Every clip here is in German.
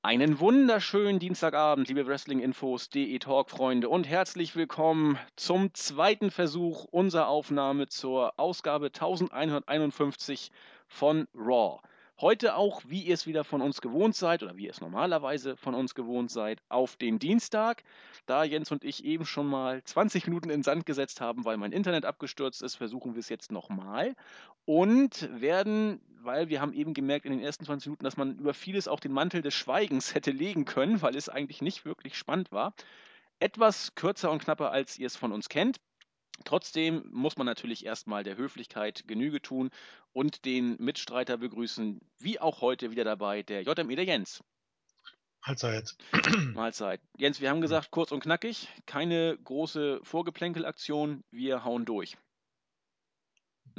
Einen wunderschönen Dienstagabend, liebe Wrestling-Infos, DE Talk-Freunde und herzlich willkommen zum zweiten Versuch unserer Aufnahme zur Ausgabe 1151 von Raw. Heute auch, wie ihr es wieder von uns gewohnt seid oder wie ihr es normalerweise von uns gewohnt seid, auf den Dienstag. Da Jens und ich eben schon mal 20 Minuten in Sand gesetzt haben, weil mein Internet abgestürzt ist, versuchen wir es jetzt nochmal und werden, weil wir haben eben gemerkt in den ersten 20 Minuten, dass man über vieles auch den Mantel des Schweigens hätte legen können, weil es eigentlich nicht wirklich spannend war. Etwas kürzer und knapper, als ihr es von uns kennt. Trotzdem muss man natürlich erstmal der Höflichkeit Genüge tun und den Mitstreiter begrüßen, wie auch heute wieder dabei, der JME, der Jens. Mahlzeit. Mahlzeit. Jens, wir haben gesagt, kurz und knackig, keine große Vorgeplänkelaktion, wir hauen durch.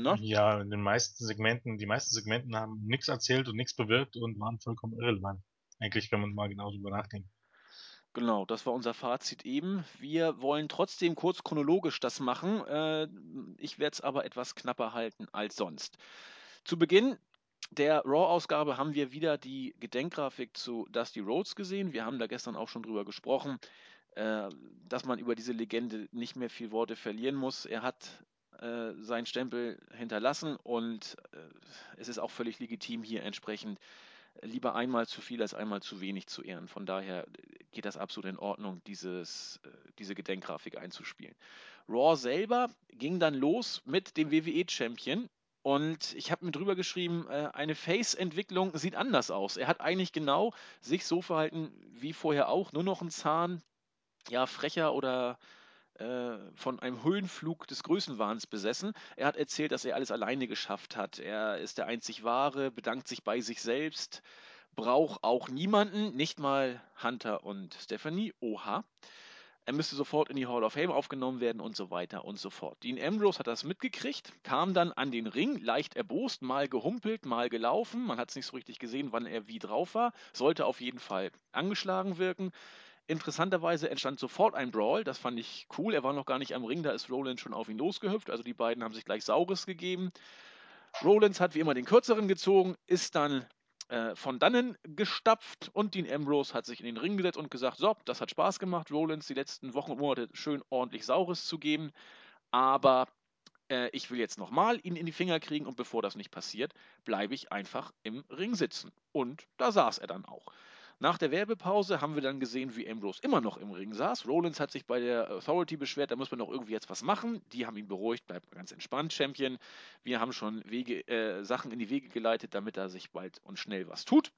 Ne? Ja, in den meisten Segmenten, die meisten Segmenten haben nichts erzählt und nichts bewirkt und waren vollkommen irrelevant. Eigentlich, wenn man mal genau drüber nachdenkt. Genau, das war unser Fazit eben. Wir wollen trotzdem kurz chronologisch das machen. Äh, ich werde es aber etwas knapper halten als sonst. Zu Beginn der Raw-Ausgabe haben wir wieder die Gedenkgrafik zu Dusty Rhodes gesehen. Wir haben da gestern auch schon drüber gesprochen, äh, dass man über diese Legende nicht mehr viel Worte verlieren muss. Er hat äh, seinen Stempel hinterlassen und es ist auch völlig legitim, hier entsprechend lieber einmal zu viel als einmal zu wenig zu ehren. Von daher geht das absolut in Ordnung, dieses, äh, diese Gedenkgrafik einzuspielen. Raw selber ging dann los mit dem WWE-Champion. Und ich habe mir drüber geschrieben, äh, eine Face-Entwicklung sieht anders aus. Er hat eigentlich genau sich so verhalten wie vorher auch, nur noch einen Zahn, ja, frecher oder äh, von einem Höhenflug des Größenwahns besessen. Er hat erzählt, dass er alles alleine geschafft hat. Er ist der einzig Wahre, bedankt sich bei sich selbst, braucht auch niemanden, nicht mal Hunter und Stephanie. Oha. Er müsste sofort in die Hall of Fame aufgenommen werden und so weiter und so fort. Dean Ambrose hat das mitgekriegt, kam dann an den Ring, leicht erbost, mal gehumpelt, mal gelaufen. Man hat es nicht so richtig gesehen, wann er wie drauf war. Sollte auf jeden Fall angeschlagen wirken. Interessanterweise entstand sofort ein Brawl, das fand ich cool. Er war noch gar nicht am Ring, da ist Rollins schon auf ihn losgehüpft. Also die beiden haben sich gleich Saures gegeben. Rollins hat wie immer den kürzeren gezogen, ist dann äh, von dannen gestapft und Dean Ambrose hat sich in den Ring gesetzt und gesagt: So, das hat Spaß gemacht, Rollins die letzten Wochen und Monate schön ordentlich Saures zu geben. Aber äh, ich will jetzt nochmal ihn in die Finger kriegen und bevor das nicht passiert, bleibe ich einfach im Ring sitzen. Und da saß er dann auch. Nach der Werbepause haben wir dann gesehen, wie Ambrose immer noch im Ring saß. Rollins hat sich bei der Authority beschwert, da muss man doch irgendwie jetzt was machen. Die haben ihn beruhigt, bleibt ganz entspannt, Champion. Wir haben schon Wege, äh, Sachen in die Wege geleitet, damit er sich bald und schnell was tut.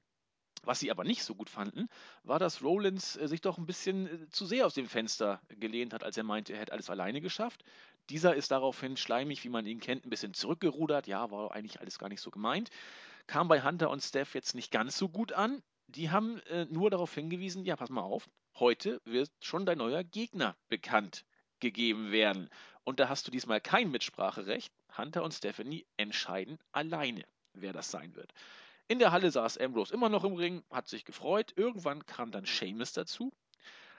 Was sie aber nicht so gut fanden, war, dass Rollins äh, sich doch ein bisschen äh, zu sehr aus dem Fenster gelehnt hat, als er meinte, er hätte alles alleine geschafft. Dieser ist daraufhin schleimig, wie man ihn kennt, ein bisschen zurückgerudert. Ja, war eigentlich alles gar nicht so gemeint. Kam bei Hunter und Steph jetzt nicht ganz so gut an die haben äh, nur darauf hingewiesen, ja, pass mal auf, heute wird schon dein neuer Gegner bekannt gegeben werden. Und da hast du diesmal kein Mitspracherecht. Hunter und Stephanie entscheiden alleine, wer das sein wird. In der Halle saß Ambrose immer noch im Ring, hat sich gefreut. Irgendwann kam dann Seamus dazu,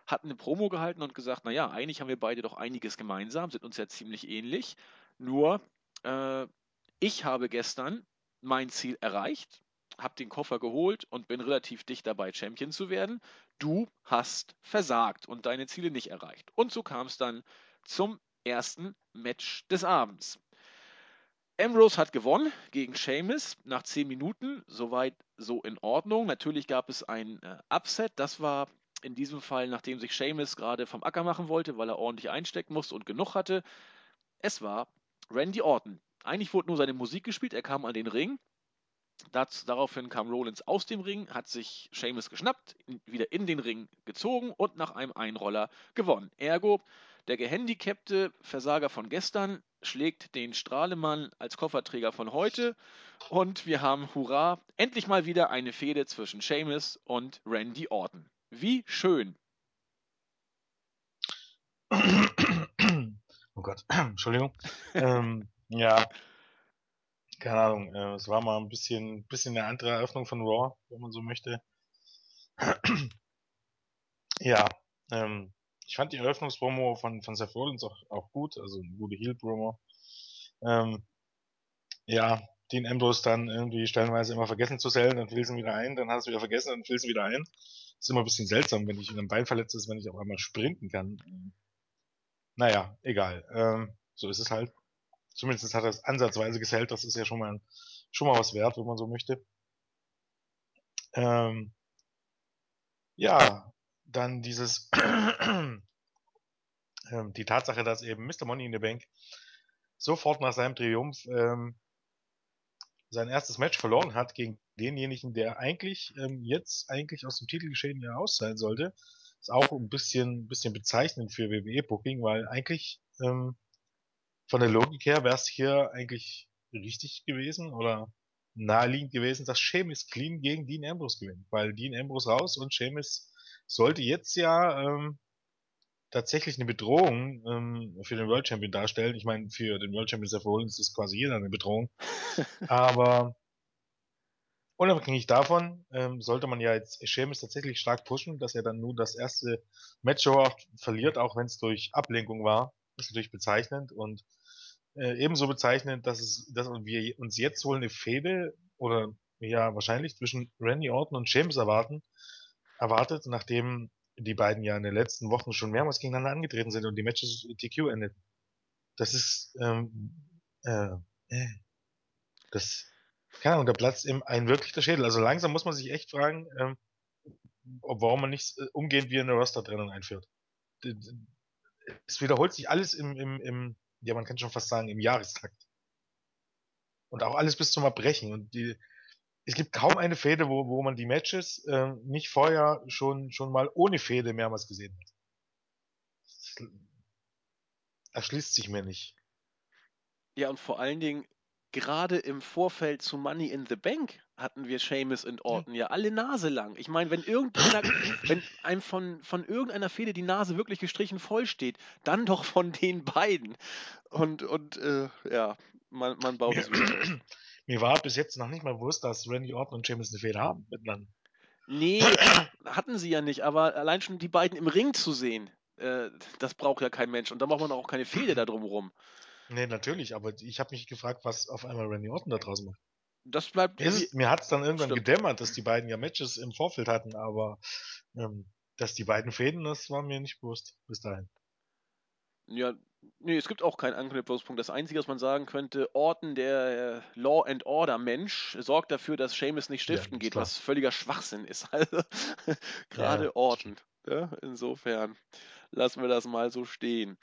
hat eine Promo gehalten und gesagt, naja, eigentlich haben wir beide doch einiges gemeinsam, sind uns ja ziemlich ähnlich. Nur, äh, ich habe gestern mein Ziel erreicht habe den Koffer geholt und bin relativ dicht dabei, Champion zu werden. Du hast versagt und deine Ziele nicht erreicht. Und so kam es dann zum ersten Match des Abends. Ambrose hat gewonnen gegen Seamus nach 10 Minuten. Soweit so in Ordnung. Natürlich gab es ein äh, Upset. Das war in diesem Fall, nachdem sich Seamus gerade vom Acker machen wollte, weil er ordentlich einstecken musste und genug hatte. Es war Randy Orton. Eigentlich wurde nur seine Musik gespielt. Er kam an den Ring, das, daraufhin kam Rollins aus dem Ring, hat sich Seamus geschnappt, wieder in den Ring gezogen und nach einem Einroller gewonnen. Ergo, der gehandicapte Versager von gestern schlägt den Strahlemann als Kofferträger von heute und wir haben, hurra, endlich mal wieder eine Fehde zwischen Seamus und Randy Orton. Wie schön. Oh Gott, Entschuldigung. ähm, ja, keine Ahnung, äh, es war mal ein bisschen, bisschen eine andere Eröffnung von Raw, wenn man so möchte. ja, ähm, ich fand die Eröffnungspromo von, von Seth Rollins auch, auch gut, also eine gute Heel-Promo. Ähm, ja, Dean Ambrose dann irgendwie stellenweise immer vergessen zu sellen, dann fiel sie wieder ein, dann hast du wieder vergessen, dann fiel sie wieder ein. ist immer ein bisschen seltsam, wenn ich in einem Bein verletzt ist, wenn ich auf einmal sprinten kann. Naja, egal. Ähm, so ist es halt. Zumindest hat er es ansatzweise gesellt, das ist ja schon mal, schon mal was wert, wenn man so möchte. Ähm, ja, dann dieses, ähm, die Tatsache, dass eben Mr. Money in the Bank sofort nach seinem Triumph ähm, sein erstes Match verloren hat gegen denjenigen, der eigentlich ähm, jetzt eigentlich aus dem Titelgeschehen ja aus sein sollte, ist auch ein bisschen, bisschen bezeichnend für WWE Booking, weil eigentlich ähm, von der Logik her wäre es hier eigentlich richtig gewesen oder naheliegend gewesen, dass Sheamus clean gegen Dean Ambrose gewinnt, weil Dean Ambrose raus und Sheamus sollte jetzt ja ähm, tatsächlich eine Bedrohung ähm, für den World Champion darstellen. Ich meine, für den World Champion Seth Rollins ist quasi jeder eine Bedrohung. Aber unabhängig davon ähm, sollte man ja jetzt Sheamus tatsächlich stark pushen, dass er dann nur das erste Match verliert, auch wenn es durch Ablenkung war. ist natürlich bezeichnend und äh, ebenso bezeichnend, dass es, dass wir uns jetzt wohl eine Fehde oder ja wahrscheinlich zwischen Randy Orton und Sheamus erwarten, erwartet, nachdem die beiden ja in den letzten Wochen schon mehrmals gegeneinander angetreten sind und die Matches TQ endeten. Das ist, ähm, äh, äh, das, keine Ahnung, da platzt ihm ein wirklich der Schädel. Also langsam muss man sich echt fragen, ähm, warum man nicht äh, umgehend wie eine Roster-Trennung einführt. Es wiederholt sich alles im, im, im, ja, man kann schon fast sagen, im Jahrestakt. Und auch alles bis zum Erbrechen. Und die, es gibt kaum eine Fehde, wo, wo man die Matches äh, nicht vorher schon, schon mal ohne Fehde mehrmals gesehen hat. Das erschließt sich mir nicht. Ja, und vor allen Dingen, gerade im Vorfeld zu Money in the Bank hatten wir Seamus und Orton ja, alle Nase lang. Ich meine, wenn irgendeiner, wenn einem von, von irgendeiner Fehde die Nase wirklich gestrichen voll steht, dann doch von den beiden. Und, und äh, ja, man, man baut es wieder. Mir war bis jetzt noch nicht mal bewusst, dass Randy Orton und James eine Fehde haben miteinander. Nee, hatten sie ja nicht, aber allein schon die beiden im Ring zu sehen, äh, das braucht ja kein Mensch. Und da braucht man auch keine Fehde da drumherum. Nee, natürlich, aber ich habe mich gefragt, was auf einmal Randy Orton da draußen macht. Das bleibt. Ist, mir hat es dann irgendwann stimmt. gedämmert, dass die beiden ja Matches im Vorfeld hatten, aber ähm, dass die beiden Fäden, das war mir nicht bewusst bis dahin. Ja, nee, es gibt auch keinen Anknüpfungspunkt. Das Einzige, was man sagen könnte, Orton, der Law and Order Mensch, sorgt dafür, dass Seamus nicht stiften ja, geht, was völliger Schwachsinn ist. Also gerade ja, Orton. Ja, insofern lassen wir das mal so stehen.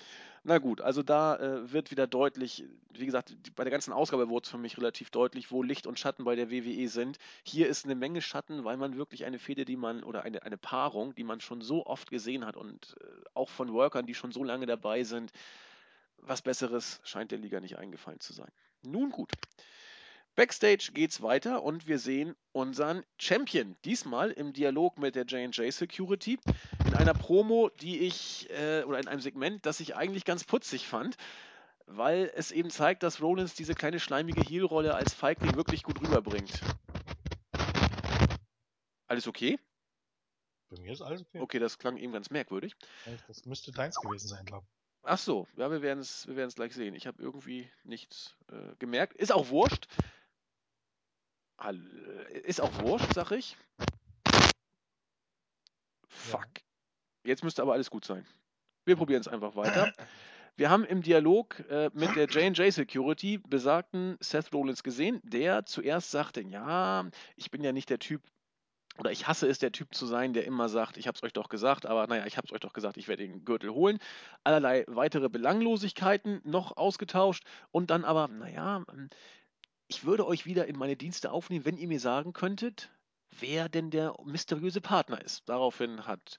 Na gut, also da äh, wird wieder deutlich, wie gesagt, die, bei der ganzen Ausgabe wurde es für mich relativ deutlich, wo Licht und Schatten bei der WWE sind. Hier ist eine Menge Schatten, weil man wirklich eine Fehde, die man, oder eine, eine Paarung, die man schon so oft gesehen hat und äh, auch von Workern, die schon so lange dabei sind, was Besseres scheint der Liga nicht eingefallen zu sein. Nun gut. Backstage geht's weiter und wir sehen unseren Champion. Diesmal im Dialog mit der J&J Security einer Promo, die ich äh, oder in einem Segment, das ich eigentlich ganz putzig fand, weil es eben zeigt, dass Rollins diese kleine schleimige Heel-Rolle als Feigling wirklich gut rüberbringt. Alles okay? Bei mir ist alles okay. Okay, das klang eben ganz merkwürdig. Das müsste deins gewesen sein, glaube ich. Ach so, ja, wir werden es wir gleich sehen. Ich habe irgendwie nichts äh, gemerkt. Ist auch wurscht. Ist auch wurscht, sag ich. Fuck. Jetzt müsste aber alles gut sein. Wir probieren es einfach weiter. Wir haben im Dialog äh, mit der J&J Security besagten Seth Rollins gesehen, der zuerst sagte, ja, ich bin ja nicht der Typ, oder ich hasse es, der Typ zu sein, der immer sagt, ich hab's euch doch gesagt, aber naja, ich hab's euch doch gesagt, ich werde den Gürtel holen. Allerlei weitere Belanglosigkeiten noch ausgetauscht und dann aber, naja, ich würde euch wieder in meine Dienste aufnehmen, wenn ihr mir sagen könntet, wer denn der mysteriöse Partner ist. Daraufhin hat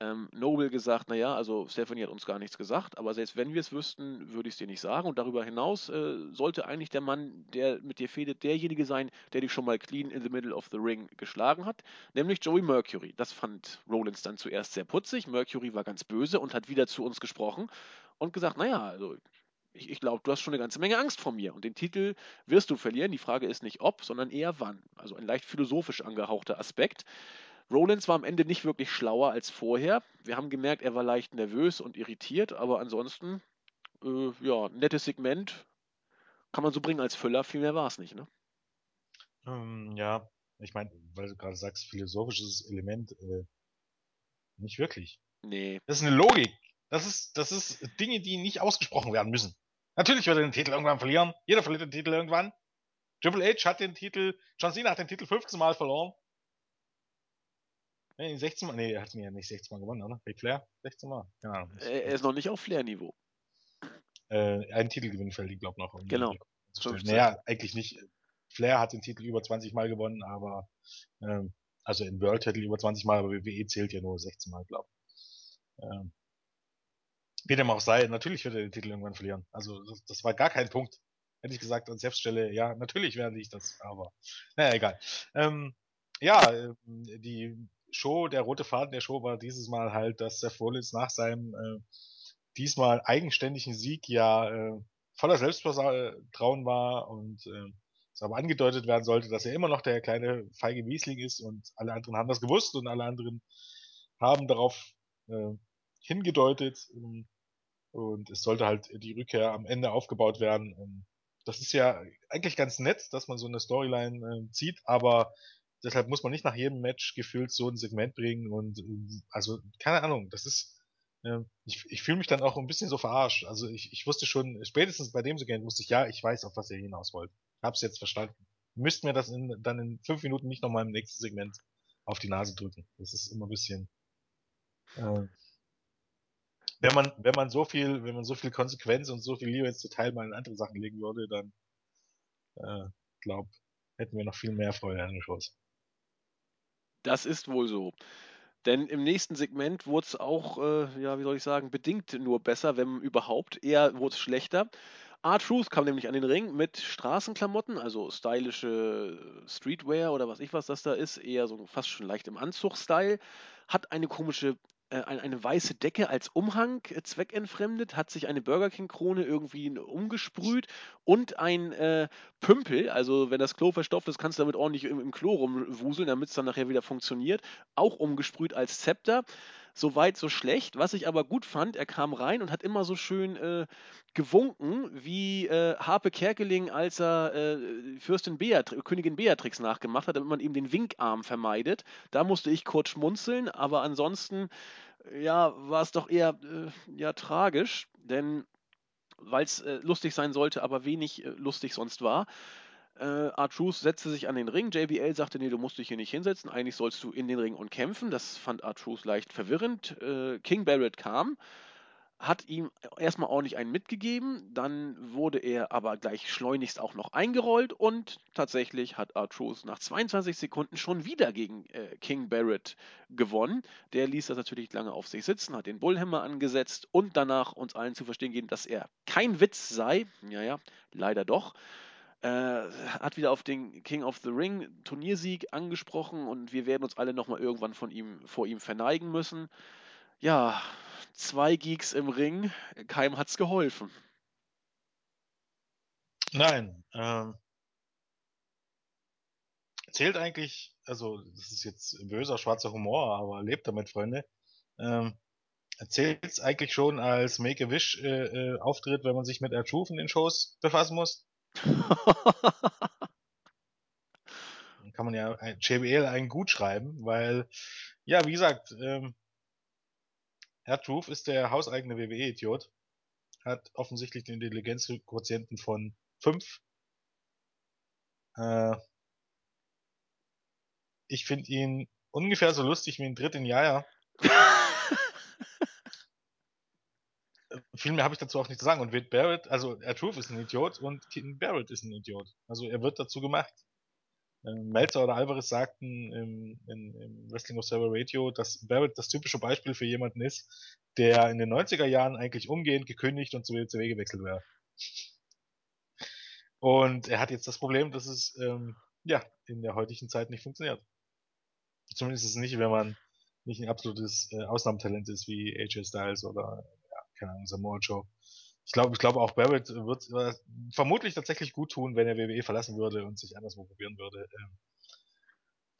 ähm, Noble gesagt, naja, also Stephanie hat uns gar nichts gesagt, aber selbst wenn wir es wüssten, würde ich es dir nicht sagen. Und darüber hinaus äh, sollte eigentlich der Mann, der mit dir fädet, derjenige sein, der dich schon mal clean in the middle of the ring geschlagen hat, nämlich Joey Mercury. Das fand Rollins dann zuerst sehr putzig. Mercury war ganz böse und hat wieder zu uns gesprochen und gesagt, naja, also ich, ich glaube, du hast schon eine ganze Menge Angst vor mir und den Titel wirst du verlieren. Die Frage ist nicht ob, sondern eher wann. Also ein leicht philosophisch angehauchter Aspekt. Rollins war am Ende nicht wirklich schlauer als vorher. Wir haben gemerkt, er war leicht nervös und irritiert, aber ansonsten, äh, ja, nettes Segment. Kann man so bringen als Füller, viel mehr war es nicht, ne? Ähm, ja, ich meine, weil du gerade sagst, philosophisches Element, äh, nicht wirklich. Nee. Das ist eine Logik. Das ist, das ist Dinge, die nicht ausgesprochen werden müssen. Natürlich wird er den Titel irgendwann verlieren. Jeder verliert den Titel irgendwann. Triple H hat den Titel, John Cena hat den Titel 15 Mal verloren. Nee, 16 Mal, nee, er hat ihn ja nicht 16 Mal gewonnen, oder? Ric Flair? 16 Mal? Genau. Er ist noch nicht auf Flair-Niveau. Äh, einen Titelgewinn fällt ihm, glaube ich, noch. Um genau. Naja, eigentlich nicht. Flair hat den Titel über 20 Mal gewonnen, aber ähm, also in World Titel über 20 Mal, aber WWE zählt ja nur 16 Mal, glaube ich. Ähm, wie dem auch sei, natürlich wird er den Titel irgendwann verlieren. Also das, das war gar kein Punkt. Hätte ich gesagt an Selbststelle, ja, natürlich werde ich das, aber naja, egal. Ähm, ja, ähm, die Show, der rote Faden der Show war dieses Mal halt, dass Seth Rollins nach seinem äh, diesmal eigenständigen Sieg ja äh, voller Selbstvertrauen war und äh, es aber angedeutet werden sollte, dass er immer noch der kleine feige Wiesling ist und alle anderen haben das gewusst und alle anderen haben darauf äh, hingedeutet ähm, und es sollte halt die Rückkehr am Ende aufgebaut werden. Ähm, das ist ja eigentlich ganz nett, dass man so eine Storyline äh, zieht, aber deshalb muss man nicht nach jedem Match gefühlt so ein Segment bringen und äh, also keine Ahnung, das ist äh, ich, ich fühle mich dann auch ein bisschen so verarscht. Also ich, ich wusste schon, spätestens bei dem Segment wusste ich, ja, ich weiß, auf was ihr hinaus wollt. Hab's jetzt verstanden. Müsst mir das in, dann in fünf Minuten nicht nochmal im nächsten Segment auf die Nase drücken. Das ist immer ein bisschen. Äh, wenn man, wenn man so viel, wenn man so viel Konsequenz und so viel Liebe ins Detail mal in andere Sachen legen würde, dann äh, glaub, hätten wir noch viel mehr Freude an den Shows. Das ist wohl so. Denn im nächsten Segment wurde es auch, äh, ja, wie soll ich sagen, bedingt nur besser, wenn überhaupt. Eher wurde es schlechter. R-Truth kam nämlich an den Ring mit Straßenklamotten, also stylische Streetwear oder was ich was das da ist, eher so fast schon leicht im Anzug-Style, hat eine komische eine, eine weiße Decke als Umhang äh, zweckentfremdet, hat sich eine Burger King-Krone irgendwie umgesprüht und ein äh, Pümpel, also wenn das Klo verstopft ist, kannst du damit ordentlich im, im Klo rumwuseln, damit es dann nachher wieder funktioniert, auch umgesprüht als Zepter. So weit, so schlecht. Was ich aber gut fand, er kam rein und hat immer so schön äh, gewunken, wie äh, Harpe Kerkeling, als er äh, Fürstin Beatri Königin Beatrix nachgemacht hat, damit man ihm den Winkarm vermeidet. Da musste ich kurz schmunzeln, aber ansonsten ja, war es doch eher äh, ja, tragisch, denn weil es äh, lustig sein sollte, aber wenig äh, lustig sonst war. Äh, R-Truth setzte sich an den Ring. JBL sagte, nee, du musst dich hier nicht hinsetzen. Eigentlich sollst du in den Ring und kämpfen. Das fand R-Truth leicht verwirrend. Äh, King Barrett kam hat ihm erstmal ordentlich einen mitgegeben, dann wurde er aber gleich schleunigst auch noch eingerollt und tatsächlich hat R-Truth nach 22 Sekunden schon wieder gegen äh, King Barrett gewonnen. Der ließ das natürlich lange auf sich sitzen, hat den Bullhammer angesetzt und danach uns allen zu verstehen gegeben, dass er kein Witz sei. Ja, ja, leider doch. Äh, hat wieder auf den King of the Ring Turniersieg angesprochen und wir werden uns alle nochmal irgendwann von ihm, vor ihm verneigen müssen. Ja, zwei Geeks im Ring, keinem hat's geholfen. Nein, ähm, zählt eigentlich, also das ist jetzt böser schwarzer Humor, aber lebt damit, Freunde. Ähm, zählt es eigentlich schon als Make-A-Wish-Auftritt, äh, wenn man sich mit R-Truth in Shows befassen muss? Dann kann man ja JBL einen gut schreiben, weil, ja, wie gesagt, ähm, Herr Truth ist der hauseigene WWE-Idiot. Hat offensichtlich den Intelligenzquotienten von 5. Äh, ich finde ihn ungefähr so lustig wie ein Dritt in Jaja. Viel mehr habe ich dazu auch nicht zu sagen. Und Wade Barrett, also R Truth ist ein Idiot und Keaton Barrett ist ein Idiot. Also er wird dazu gemacht. Ähm, Melzer oder Alvarez sagten im, im, im Wrestling Observer Radio, dass Barrett das typische Beispiel für jemanden ist, der in den 90er Jahren eigentlich umgehend gekündigt und zu WCW gewechselt wäre. Und er hat jetzt das Problem, dass es ähm, ja in der heutigen Zeit nicht funktioniert. Zumindest nicht, wenn man nicht ein absolutes äh, Ausnahmetalent ist wie AJ Styles oder keine Ahnung, Samoa Joe. Ich glaube, ich glaube auch Barrett wird äh, vermutlich tatsächlich gut tun, wenn er WWE verlassen würde und sich anderswo probieren würde. Ähm,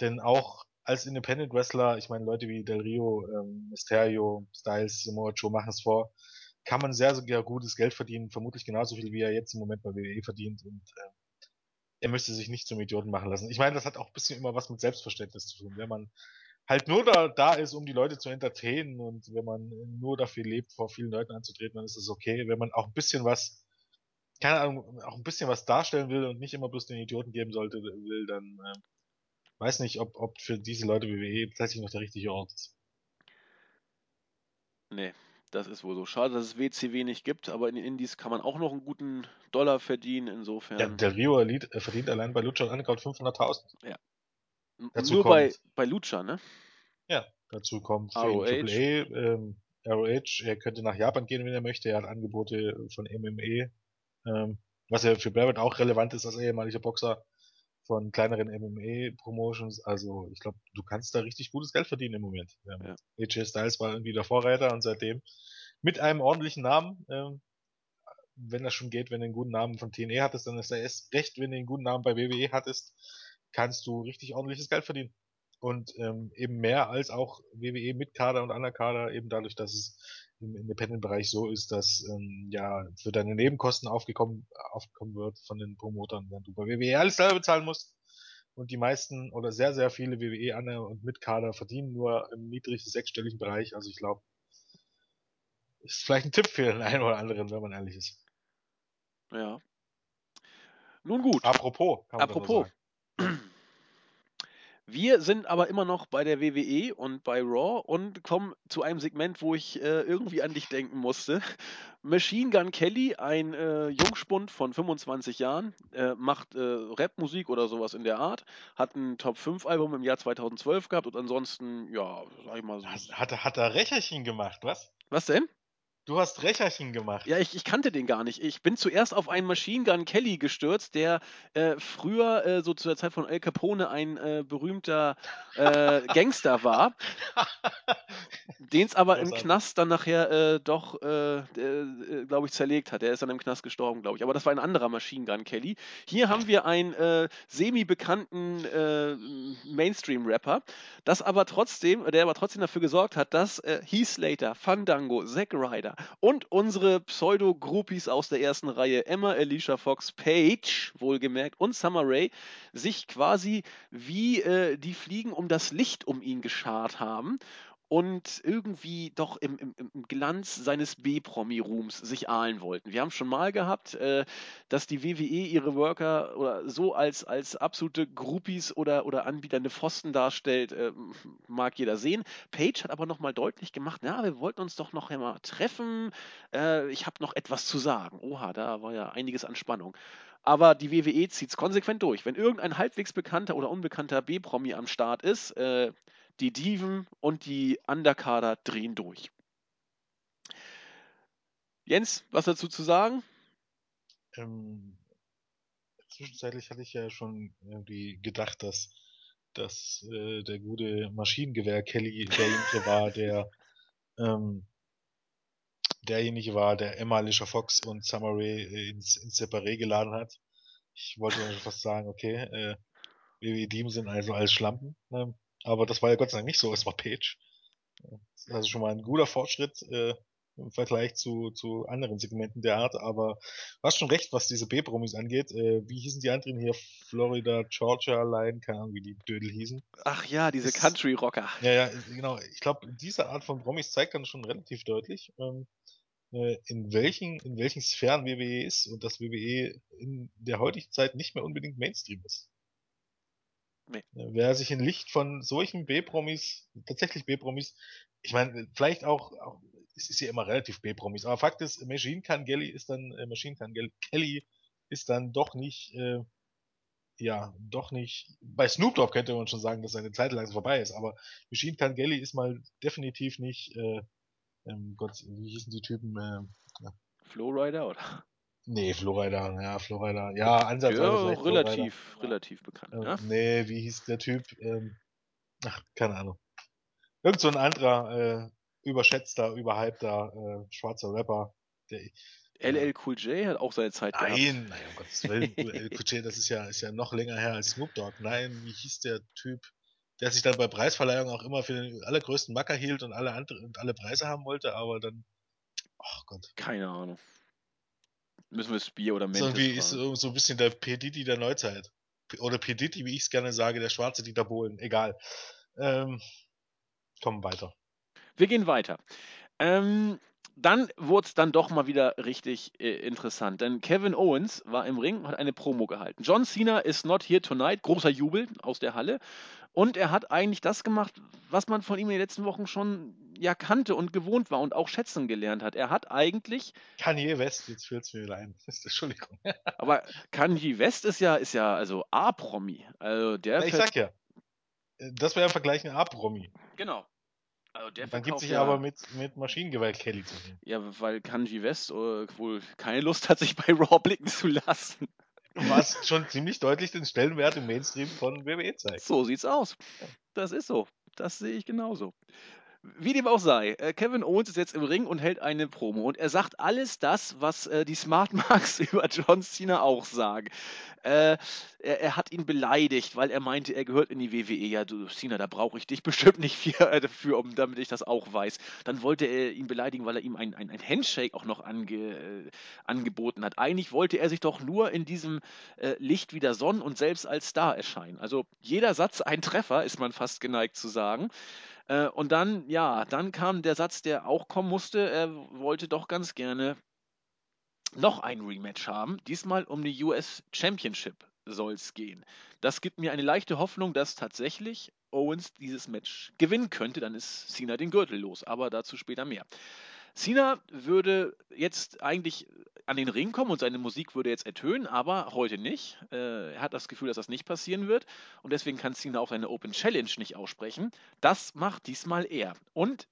denn auch als Independent Wrestler, ich meine, Leute wie Del Rio, ähm, Mysterio, Styles, Samoa Joe machen es vor, kann man sehr, sehr gutes Geld verdienen, vermutlich genauso viel, wie er jetzt im Moment bei WWE verdient. Und äh, er müsste sich nicht zum Idioten machen lassen. Ich meine, das hat auch ein bisschen immer was mit Selbstverständnis zu tun. Wenn man halt nur da, da ist, um die Leute zu entertainen und wenn man nur dafür lebt, vor vielen Leuten anzutreten, dann ist das okay. Wenn man auch ein bisschen was, keine Ahnung, auch ein bisschen was darstellen will und nicht immer bloß den Idioten geben sollte, will, dann äh, weiß nicht, ob, ob für diese Leute WWE tatsächlich noch der richtige Ort ist. Nee, das ist wohl so. Schade, dass es WCW nicht gibt, aber in den Indies kann man auch noch einen guten Dollar verdienen, insofern. Ja, der Rio Elite verdient allein bei Lucha Underground 500.000. Ja. Dazu Nur bei, kommt- bei Lucha, ne? Ja, dazu kommt ROH. AAA, ähm, ROH, er könnte nach Japan gehen, wenn er möchte. Er hat Angebote von MMA, ähm, was ja für Barrett auch relevant ist als ehemaliger Boxer von kleineren MMA-Promotions. Also ich glaube, du kannst da richtig gutes Geld verdienen im Moment. Ähm, Ja. AJ Styles war irgendwie der Vorreiter und seitdem mit einem ordentlichen Namen, ähm, wenn das schon geht, wenn du einen guten Namen von TNE hattest, dann ist er erst recht, wenn du einen guten Namen bei WWE hattest, kannst du richtig ordentliches Geld verdienen. Und ähm, eben mehr als auch WWE mit Kader und Underkader, eben dadurch, dass es im Independent-Bereich so ist, dass ähm, ja für deine Nebenkosten aufgekommen, aufgekommen wird von den Promotern, wenn du bei WWE alles selber bezahlen musst. Und die meisten oder sehr, sehr viele WWE Under- und Mitkader verdienen nur im niedrigen sechsstelligen Bereich. Also ich glaube, ist vielleicht ein Tipp für den einen oder anderen, wenn man ehrlich ist. Ja. Nun gut. Apropos, kann man Apropos. Wir sind aber immer noch bei der WWE und bei Raw und kommen zu einem Segment, wo ich äh, irgendwie an dich denken musste. Machine Gun Kelly, ein äh, Jungspund von 25 Jahren, äh, macht äh, Rapmusik oder sowas in der Art, hat ein Top 5 Album im Jahr 2012 gehabt und ansonsten, ja, sag ich mal so. Hat, er- hat er Recherchen gemacht, was? Was denn? Du hast Recherchen gemacht. Ja, ich, ich kannte den gar nicht. Ich bin zuerst auf einen Machine Gun Kelly gestürzt, der äh, früher, äh, so zu der Zeit von El Capone, ein äh, berühmter äh, Gangster war, den es aber im. Knast dann nachher äh, doch, äh, glaube ich, zerlegt hat. Der ist dann im Knast gestorben, glaube ich. Aber das war ein anderer Machine Gun Kelly. Hier haben wir einen semi-bekannten Mainstream-Rapper, das aber trotzdem, der aber trotzdem dafür gesorgt hat, dass Heath Slater, Fandango, Zack Ryder und unsere Pseudo-Groupies aus der ersten Reihe, Emma, Alicia Fox, Paige, wohlgemerkt, und Summer Rae, sich quasi wie äh, die Fliegen um das Licht um ihn geschart haben und irgendwie doch im, im, im Glanz seines B-Promi-Ruhms sich ahlen wollten. Wir haben schon mal gehabt, äh, dass die WWE ihre Worker oder so als, als absolute Groupies oder, oder anbieternde Pfosten darstellt, äh, mag jeder sehen. Page hat aber nochmal deutlich gemacht, na, wir wollten uns doch noch einmal treffen, äh, ich habe noch etwas zu sagen. Oha, da war ja einiges an Spannung. Aber die WWE zieht es konsequent durch. Wenn irgendein halbwegs bekannter oder unbekannter B-Promi am Start ist, äh, die Diven und die Underkader drehen durch. Jens, was dazu zu sagen? Ähm, zwischenzeitlich hatte ich ja schon irgendwie gedacht, dass, dass äh, der gute Maschinengewehr Kelly derjenige war, der ähm, derjenige war, der Emma Alicia Fox und Summer Rae ins, ins Separé geladen hat. Ich wollte schon fast sagen, okay, äh, WWE Team sind also als Schlampen. Ähm, aber das war ja Gott sei Dank nicht so, es war Page. Das ist also schon mal ein guter Fortschritt äh, im Vergleich zu, zu anderen Segmenten der Art, aber du hast schon recht, was diese B-Promis angeht. Äh, wie hießen die anderen hier? Florida, Georgia Line, keine Ahnung, wie die Dödel hießen. Ach ja, diese Country-Rocker. Ja, ja, genau. Ich glaube, diese Art von Promis zeigt dann schon relativ deutlich, ähm, äh, in welchen, in welchen Sphären WWE ist und dass WWE in der heutigen Zeit nicht mehr unbedingt Mainstream ist. Nee. Wer sich in Licht von solchen B-Promis, tatsächlich B-Promis, ich meine, vielleicht auch, auch, es ist ja immer relativ B-Promis, aber Fakt ist, Machine Gun Kelly ist dann, äh, Machine Gun Kelly ist dann doch nicht, äh, ja, doch nicht, bei Snoop Dogg könnte man schon sagen, dass seine Zeit langsam vorbei ist, aber Machine Gun Kelly ist mal definitiv nicht, äh, ähm, Gott, wie hießen die Typen, äh, Flowrider oder? Nee, Florida, ja, Florida, ja, ansatzweise Ja, vielleicht Flowrider. relativ, relativ bekannt. Ähm, Ja? Nee, wie hieß der Typ? Ähm, ach, keine Ahnung. Irgend so ein anderer, äh, überschätzter, überhypter, äh, schwarzer Rapper. Der, LL Cool J hat auch seine Zeit gehabt. nein, nein, um Gottes Willen. Du, El Kuche, das ist ja, ist ja noch länger her als Snoop Dogg. Nein, wie hieß der Typ, der sich dann bei Preisverleihungen auch immer für den allergrößten Macker hielt und alle andere, und alle Preise haben wollte, aber dann, ach Gott. Keine Ahnung. Müssen wir Spear oder So Mendes irgendwie ist fragen. so, so ein bisschen der P. Diddy der Neuzeit. oder P. Diddy, wie ich es gerne sage, der schwarze Dieter Bohlen, egal. Ähm, kommen weiter. Wir gehen weiter. Ähm, dann wurde es dann doch mal wieder richtig äh, interessant, denn Kevin Owens war im Ring und hat eine Promo gehalten. John Cena is not here tonight, großer Jubel aus der Halle. Und er hat eigentlich das gemacht, was man von ihm in den letzten Wochen schon ja kannte und gewohnt war und auch schätzen gelernt hat. Er hat eigentlich. Kanye West, jetzt fällt es mir wieder ein. Entschuldigung. aber Kanye West ist ja, ist ja also A-Promi. Also der Na, ich sag ja, das wäre im Vergleich ein A-Promi. Genau. Also der Dann gibt sich ja, aber mit, mit Maschinengewehr Kelly zu tun. Ja, weil Kanji West äh, wohl keine Lust hat, sich bei Raw blicken zu lassen. Was schon ziemlich deutlich den Stellenwert im Mainstream von WWE zeigt. So sieht's aus. Das ist so. Das sehe ich genauso. Wie dem auch sei, äh, Kevin Owens ist jetzt im Ring und hält eine Promo und er sagt alles das, was äh, die Smart Marks über John Cena auch sagen. Äh, er, er, hat ihn beleidigt, weil er meinte, er gehört in die WWE. Ja, du Cena, da brauche ich dich bestimmt nicht für, äh, dafür, um, damit ich das auch weiß. Dann wollte er ihn beleidigen, weil er ihm ein, ein, ein Handshake auch noch ange, äh, angeboten hat. Eigentlich wollte er sich doch nur in diesem äh, Licht wieder sonnen und selbst als Star erscheinen. Also jeder Satz ein Treffer, ist man fast geneigt zu sagen. Äh, und dann, ja, dann kam der Satz, der auch kommen musste. Er wollte doch ganz gerne noch ein Rematch haben. Diesmal um die US Championship soll es gehen. Das gibt mir eine leichte Hoffnung, dass tatsächlich Owens dieses Match gewinnen könnte. Dann ist Cena den Gürtel los, aber dazu später mehr. Cena würde jetzt eigentlich an den Ring kommen und seine Musik würde jetzt ertönen, aber heute nicht. Äh, er hat das Gefühl, dass das nicht passieren wird und deswegen kann Cena auch seine Open Challenge nicht aussprechen. Das macht diesmal er. Und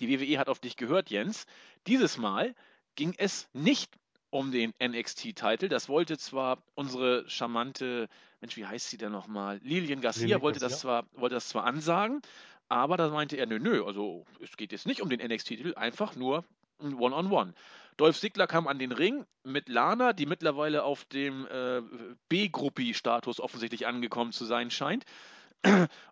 die WWE hat auf dich gehört, Jens. Dieses Mal ging es nicht um den NXT-Titel. Das wollte zwar unsere charmante, Mensch, wie heißt sie denn nochmal? Lilian Garcia, Lilian wollte, Garcia. Das zwar, wollte das zwar ansagen, aber da meinte er, nö, nö, also es geht jetzt nicht um den NXT-Titel, einfach nur ein One-on-One. Dolph Ziggler kam an den Ring mit Lana, die mittlerweile auf dem äh, B-Gruppi-Status offensichtlich angekommen zu sein scheint.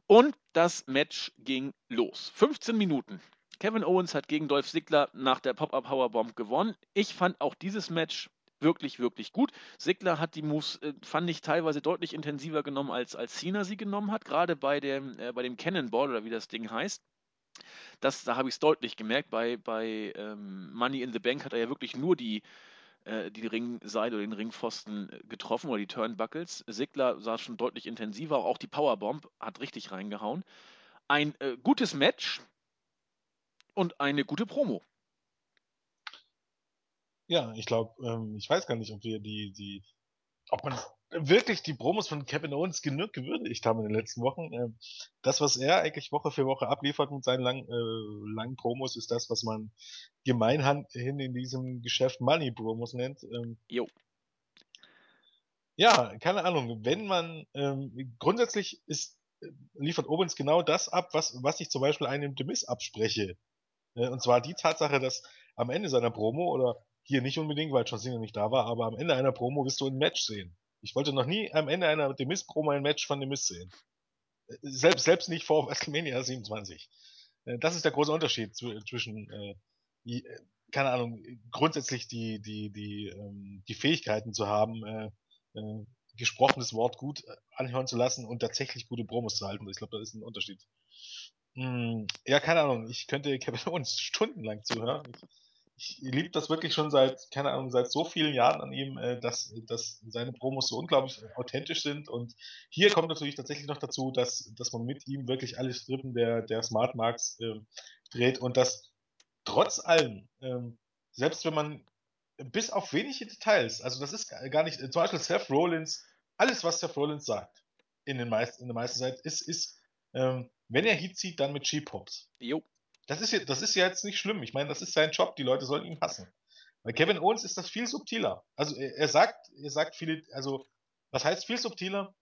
Und das Match ging los. 15 Minuten. Kevin Owens hat gegen Dolph Ziggler nach der Pop-Up Powerbomb gewonnen. Ich fand auch dieses Match wirklich, wirklich gut. Sigler hat die Moves, äh, fand ich, teilweise deutlich intensiver genommen, als, als Cena sie genommen hat, gerade bei dem, äh, bei dem Cannonball oder wie das Ding heißt. Das, da habe ich es deutlich gemerkt. Bei, bei ähm, Money in the Bank hat er ja wirklich nur die, äh, die Ringseite oder den Ringpfosten äh, getroffen oder die Turnbuckles. Sigler sah schon deutlich intensiver, auch die Powerbomb hat richtig reingehauen. Ein äh, gutes Match und eine gute Promo. Ja, ich glaube, ähm, ich weiß gar nicht, ob wir die, die, ob man wirklich die Promos von Kevin Owens genug gewürdigt haben in den letzten Wochen. Ähm, das, was er eigentlich Woche für Woche abliefert mit seinen lang, äh, langen Promos, ist das, was man gemeinhin in diesem Geschäft Money Promos nennt. Ähm, jo. Ja, keine Ahnung. Wenn man ähm, grundsätzlich ist, liefert Owens genau das ab, was, was ich zum Beispiel einem Demis abspreche. Äh, und zwar die Tatsache, dass am Ende seiner Promo oder hier nicht unbedingt, weil John Cena nicht da war, aber am Ende einer Promo wirst du ein Match sehen. Ich wollte noch nie am Ende einer Demis-Promo ein Match von Demis sehen. Äh, selbst, selbst nicht vor WrestleMania 27. Äh, das ist der große Unterschied zwischen, äh, äh, keine Ahnung, grundsätzlich die, die, die, ähm, die Fähigkeiten zu haben, äh, äh, gesprochenes Wort gut anhören zu lassen und tatsächlich gute Promos zu halten. Ich glaube, da ist ein Unterschied. Hm, ja, keine Ahnung. Ich könnte Kevin Owens stundenlang zuhören. Ich, ich liebe das wirklich schon seit, keine Ahnung, seit so vielen Jahren an ihm, äh, dass, dass seine Promos so unglaublich authentisch sind. Und hier kommt natürlich tatsächlich noch dazu, dass, dass man mit ihm wirklich alle Strippen der, der Smart Marks äh, dreht und dass trotz allem, ähm, selbst wenn man bis auf wenige Details, also das ist gar nicht, zum Beispiel Seth Rollins, alles was Seth Rollins sagt in, den meisten, in der meisten Zeit, ist, ist ähm, wenn er Heat zieht, dann mit Cheap-Pops. Jo. Das ist, das ist ja jetzt nicht schlimm. Ich meine, das ist sein Job. Die Leute sollen ihn hassen. Bei Kevin Owens ist das viel subtiler. Also er, sagt, er sagt viele, also was heißt viel subtiler?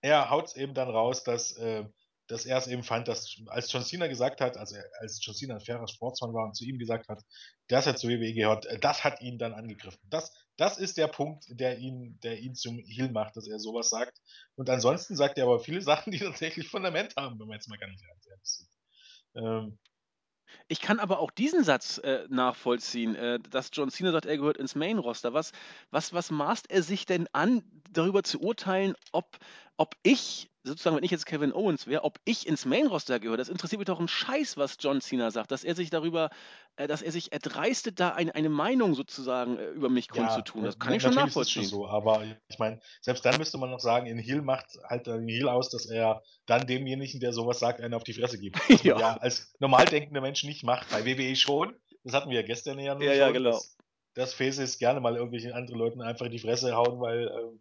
Er haut es eben dann raus, dass, äh, dass er es eben fand, dass als John Cena gesagt hat, also als John Cena ein fairer Sportsmann war und zu ihm gesagt hat, dass er zu WWE gehört, das hat ihn dann angegriffen. Das, das ist der Punkt, der ihn, der ihn zum Heel macht, dass er sowas sagt. Und ansonsten sagt er aber viele Sachen, die tatsächlich Fundament haben, wenn man jetzt mal ganz ehrlich ist. Ähm, Ich kann aber auch diesen Satz äh, nachvollziehen, äh, dass John Cena sagt, er gehört ins Main-Roster. Was, was, was maßt er sich denn an, darüber zu urteilen, ob, ob ich, sozusagen, wenn ich jetzt Kevin Owens wäre, ob ich ins Main-Roster gehöre? Das interessiert mich doch ein Scheiß, was John Cena sagt, dass er sich darüber, äh, dass er sich erdreistet, da ein, eine Meinung sozusagen äh, über mich kundzutun. Das kann ich schon nachvollziehen. Ist schon so, aber ich meine, selbst dann müsste man noch sagen, in Heel macht halt den Heel aus, dass er dann demjenigen, der sowas sagt, einen auf die Fresse gibt. Was ja. ja als normal denkender Mensch nicht macht. Bei WWE schon. Das hatten wir ja gestern ja nur ja, schon. Ja, genau. Dass, dass Faces gerne mal irgendwelchen anderen Leuten einfach in die Fresse hauen, weil äh,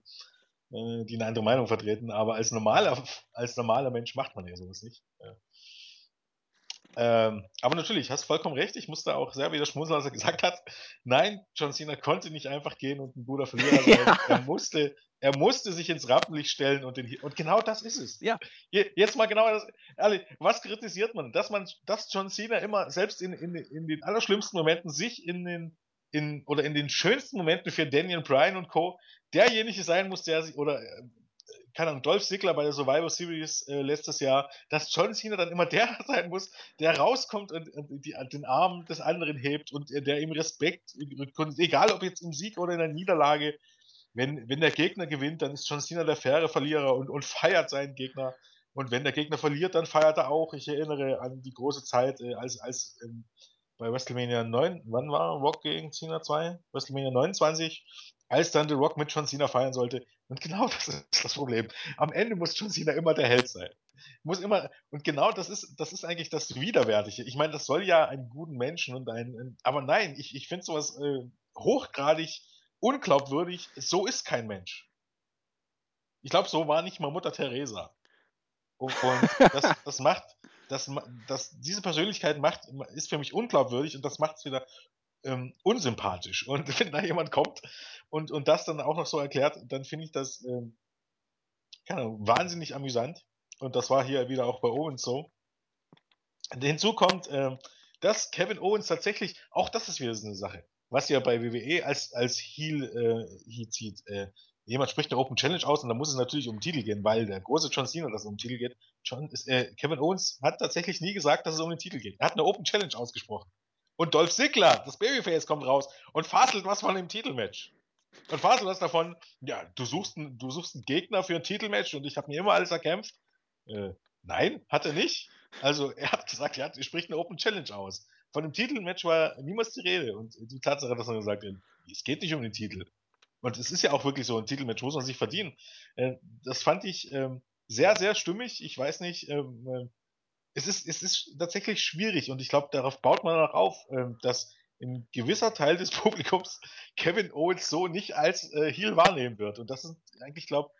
äh, die eine andere Meinung vertreten. Aber als normaler, als normaler Mensch macht man ja sowas nicht. Ja. Ähm, aber natürlich, hast vollkommen recht. Ich musste auch sehr wieder schmunzeln, als er gesagt hat, nein, John Cena konnte nicht einfach gehen und ein guter Verlierer sein. ja. Er musste, er musste sich ins Rampenlicht stellen und den, und genau das ist es. Ja. Jetzt mal genau das, ehrlich, was kritisiert man? Dass man, dass John Cena immer, selbst in, in, in den allerschlimmsten Momenten sich in den, in, oder in den schönsten Momenten für Daniel Bryan und Co. derjenige sein muss, der sich, oder äh, keine Ahnung, Dolph Ziggler bei der Survivor Series äh, letztes Jahr, dass John Cena dann immer der sein muss, der rauskommt und, und die, den Arm des anderen hebt und der ihm Respekt, egal ob jetzt im Sieg oder in der Niederlage, wenn, wenn der Gegner gewinnt, dann ist John Cena der faire Verlierer und, und feiert seinen Gegner. Und wenn der Gegner verliert, dann feiert er auch. Ich erinnere an die große Zeit, äh, als, als ähm, bei WrestleMania 9, wann war Rock gegen Cena 2? WrestleMania 29, als dann The Rock mit John Cena feiern sollte. Und genau das ist das Problem. Am Ende muss John Cena immer der Held sein. Muss immer, und genau das ist, das ist eigentlich das Widerwärtige. Ich meine, das soll ja einen guten Menschen und ein, aber nein, ich, ich finde sowas äh, hochgradig unglaubwürdig. So ist kein Mensch. Ich glaube, so war nicht mal Mutter Teresa. Und, und das, das macht, das, das, diese Persönlichkeit macht, ist für mich unglaubwürdig und das macht es wieder ähm, unsympathisch. Und wenn da jemand kommt und, und das dann auch noch so erklärt, dann finde ich das ähm, Ahnung, wahnsinnig amüsant. Und das war hier wieder auch bei Owens so. Hinzu kommt, ähm, dass Kevin Owens tatsächlich, auch das ist wieder so eine Sache, was ja bei WWE als, als Heel, äh, Heat zieht. Äh, jemand spricht eine Open Challenge aus und dann muss es natürlich um den Titel gehen, weil der große John Cena, dass es um den Titel geht. John, ist, äh, Kevin Owens hat tatsächlich nie gesagt, dass es um den Titel geht. Er hat eine Open Challenge ausgesprochen. Und Dolph Ziggler, das Babyface, kommt raus und faselt was von dem Titelmatch. Und faselt was davon, ja, du suchst, einen, du suchst einen Gegner für ein Titelmatch und ich habe mir immer alles erkämpft. Äh, nein, hat er nicht. Also er hat gesagt, er, hat, er spricht eine Open Challenge aus. Von dem Titelmatch war niemals die Rede. Und die Tatsache, dass er gesagt hat, es geht nicht um den Titel. Und es ist ja auch wirklich so, ein Titelmatch muss man sich verdienen. Äh, das fand ich ähm, sehr, sehr stimmig. Ich weiß nicht, ähm, äh, es ist, es ist tatsächlich schwierig und ich glaube, darauf baut man auch auf, ähm, dass ein gewisser Teil des Publikums Kevin Owens so nicht als äh, Heel wahrnehmen wird. Und das sind eigentlich, glaube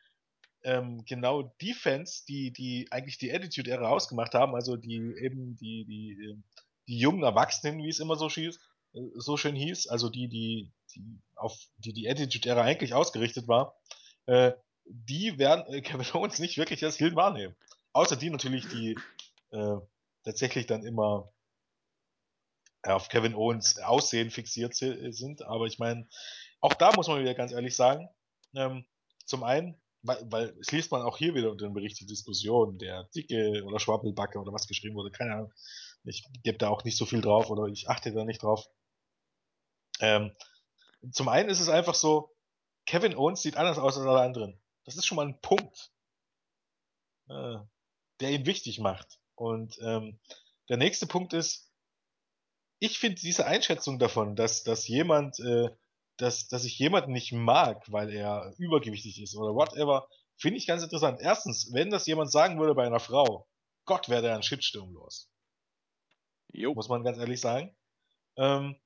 ähm, genau die Fans, die, die eigentlich die Attitude-Ära ausgemacht haben, also die eben die, die, ähm, die jungen Erwachsenen, wie es immer so hieß, äh, so schön hieß, also die, die, die auf die die Attitude-Ära eigentlich ausgerichtet war, äh, die werden äh, Kevin Owens nicht wirklich als Heel wahrnehmen. Außer die natürlich, die äh, tatsächlich dann immer äh, auf Kevin Owens Aussehen fixiert sind. Aber ich meine, auch da muss man wieder ganz ehrlich sagen, ähm, zum einen, weil, weil es liest man auch hier wieder unter dem Bericht die Diskussion, der dicke oder Schwabbelbacke oder was geschrieben wurde, keine Ahnung. Ich gebe da auch nicht so viel drauf oder ich achte da nicht drauf. Ähm, zum einen ist es einfach so, Kevin Owens sieht anders aus als alle anderen. Das ist schon mal ein Punkt, äh, der ihn wichtig macht. Und ähm, der nächste Punkt ist, ich finde diese Einschätzung davon, dass, dass jemand, äh, dass, dass ich jemanden nicht mag, weil er übergewichtig ist oder whatever, finde ich ganz interessant. Erstens, wenn das jemand sagen würde bei einer Frau, Gott, wäre der ein Shitsturm los. Jo. Muss man ganz ehrlich sagen. Ähm,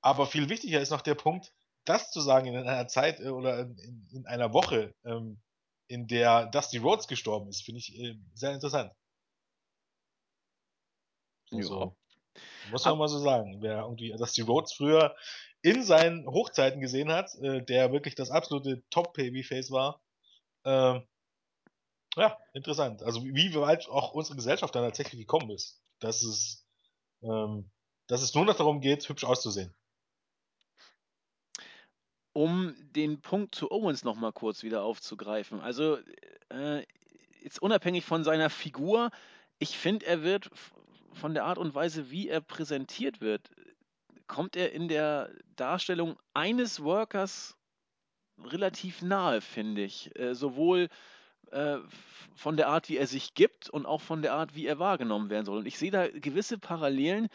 aber viel wichtiger ist noch der Punkt, das zu sagen in einer Zeit äh, oder in, in, einer Woche, ähm, in der Dusty Rhodes gestorben ist, finde ich äh, sehr interessant. Also, muss man Ab mal so sagen. Wer irgendwie, die Rhodes früher in seinen Hochzeiten gesehen hat, äh, der wirklich das absolute Top-Babyface war, äh, ja, interessant. Also wie weit auch unsere Gesellschaft dann tatsächlich gekommen ist. Dass es, ähm, dass es nur noch darum geht, hübsch auszusehen. Um den Punkt zu Owens nochmal kurz wieder aufzugreifen. Also äh, jetzt unabhängig von seiner Figur, ich finde, er wird von der Art und Weise, wie er präsentiert wird, kommt er in der Darstellung eines Workers relativ nahe, finde ich. Äh, sowohl äh, von der Art, wie er sich gibt und auch von der Art, wie er wahrgenommen werden soll. Und ich sehe da gewisse Parallelen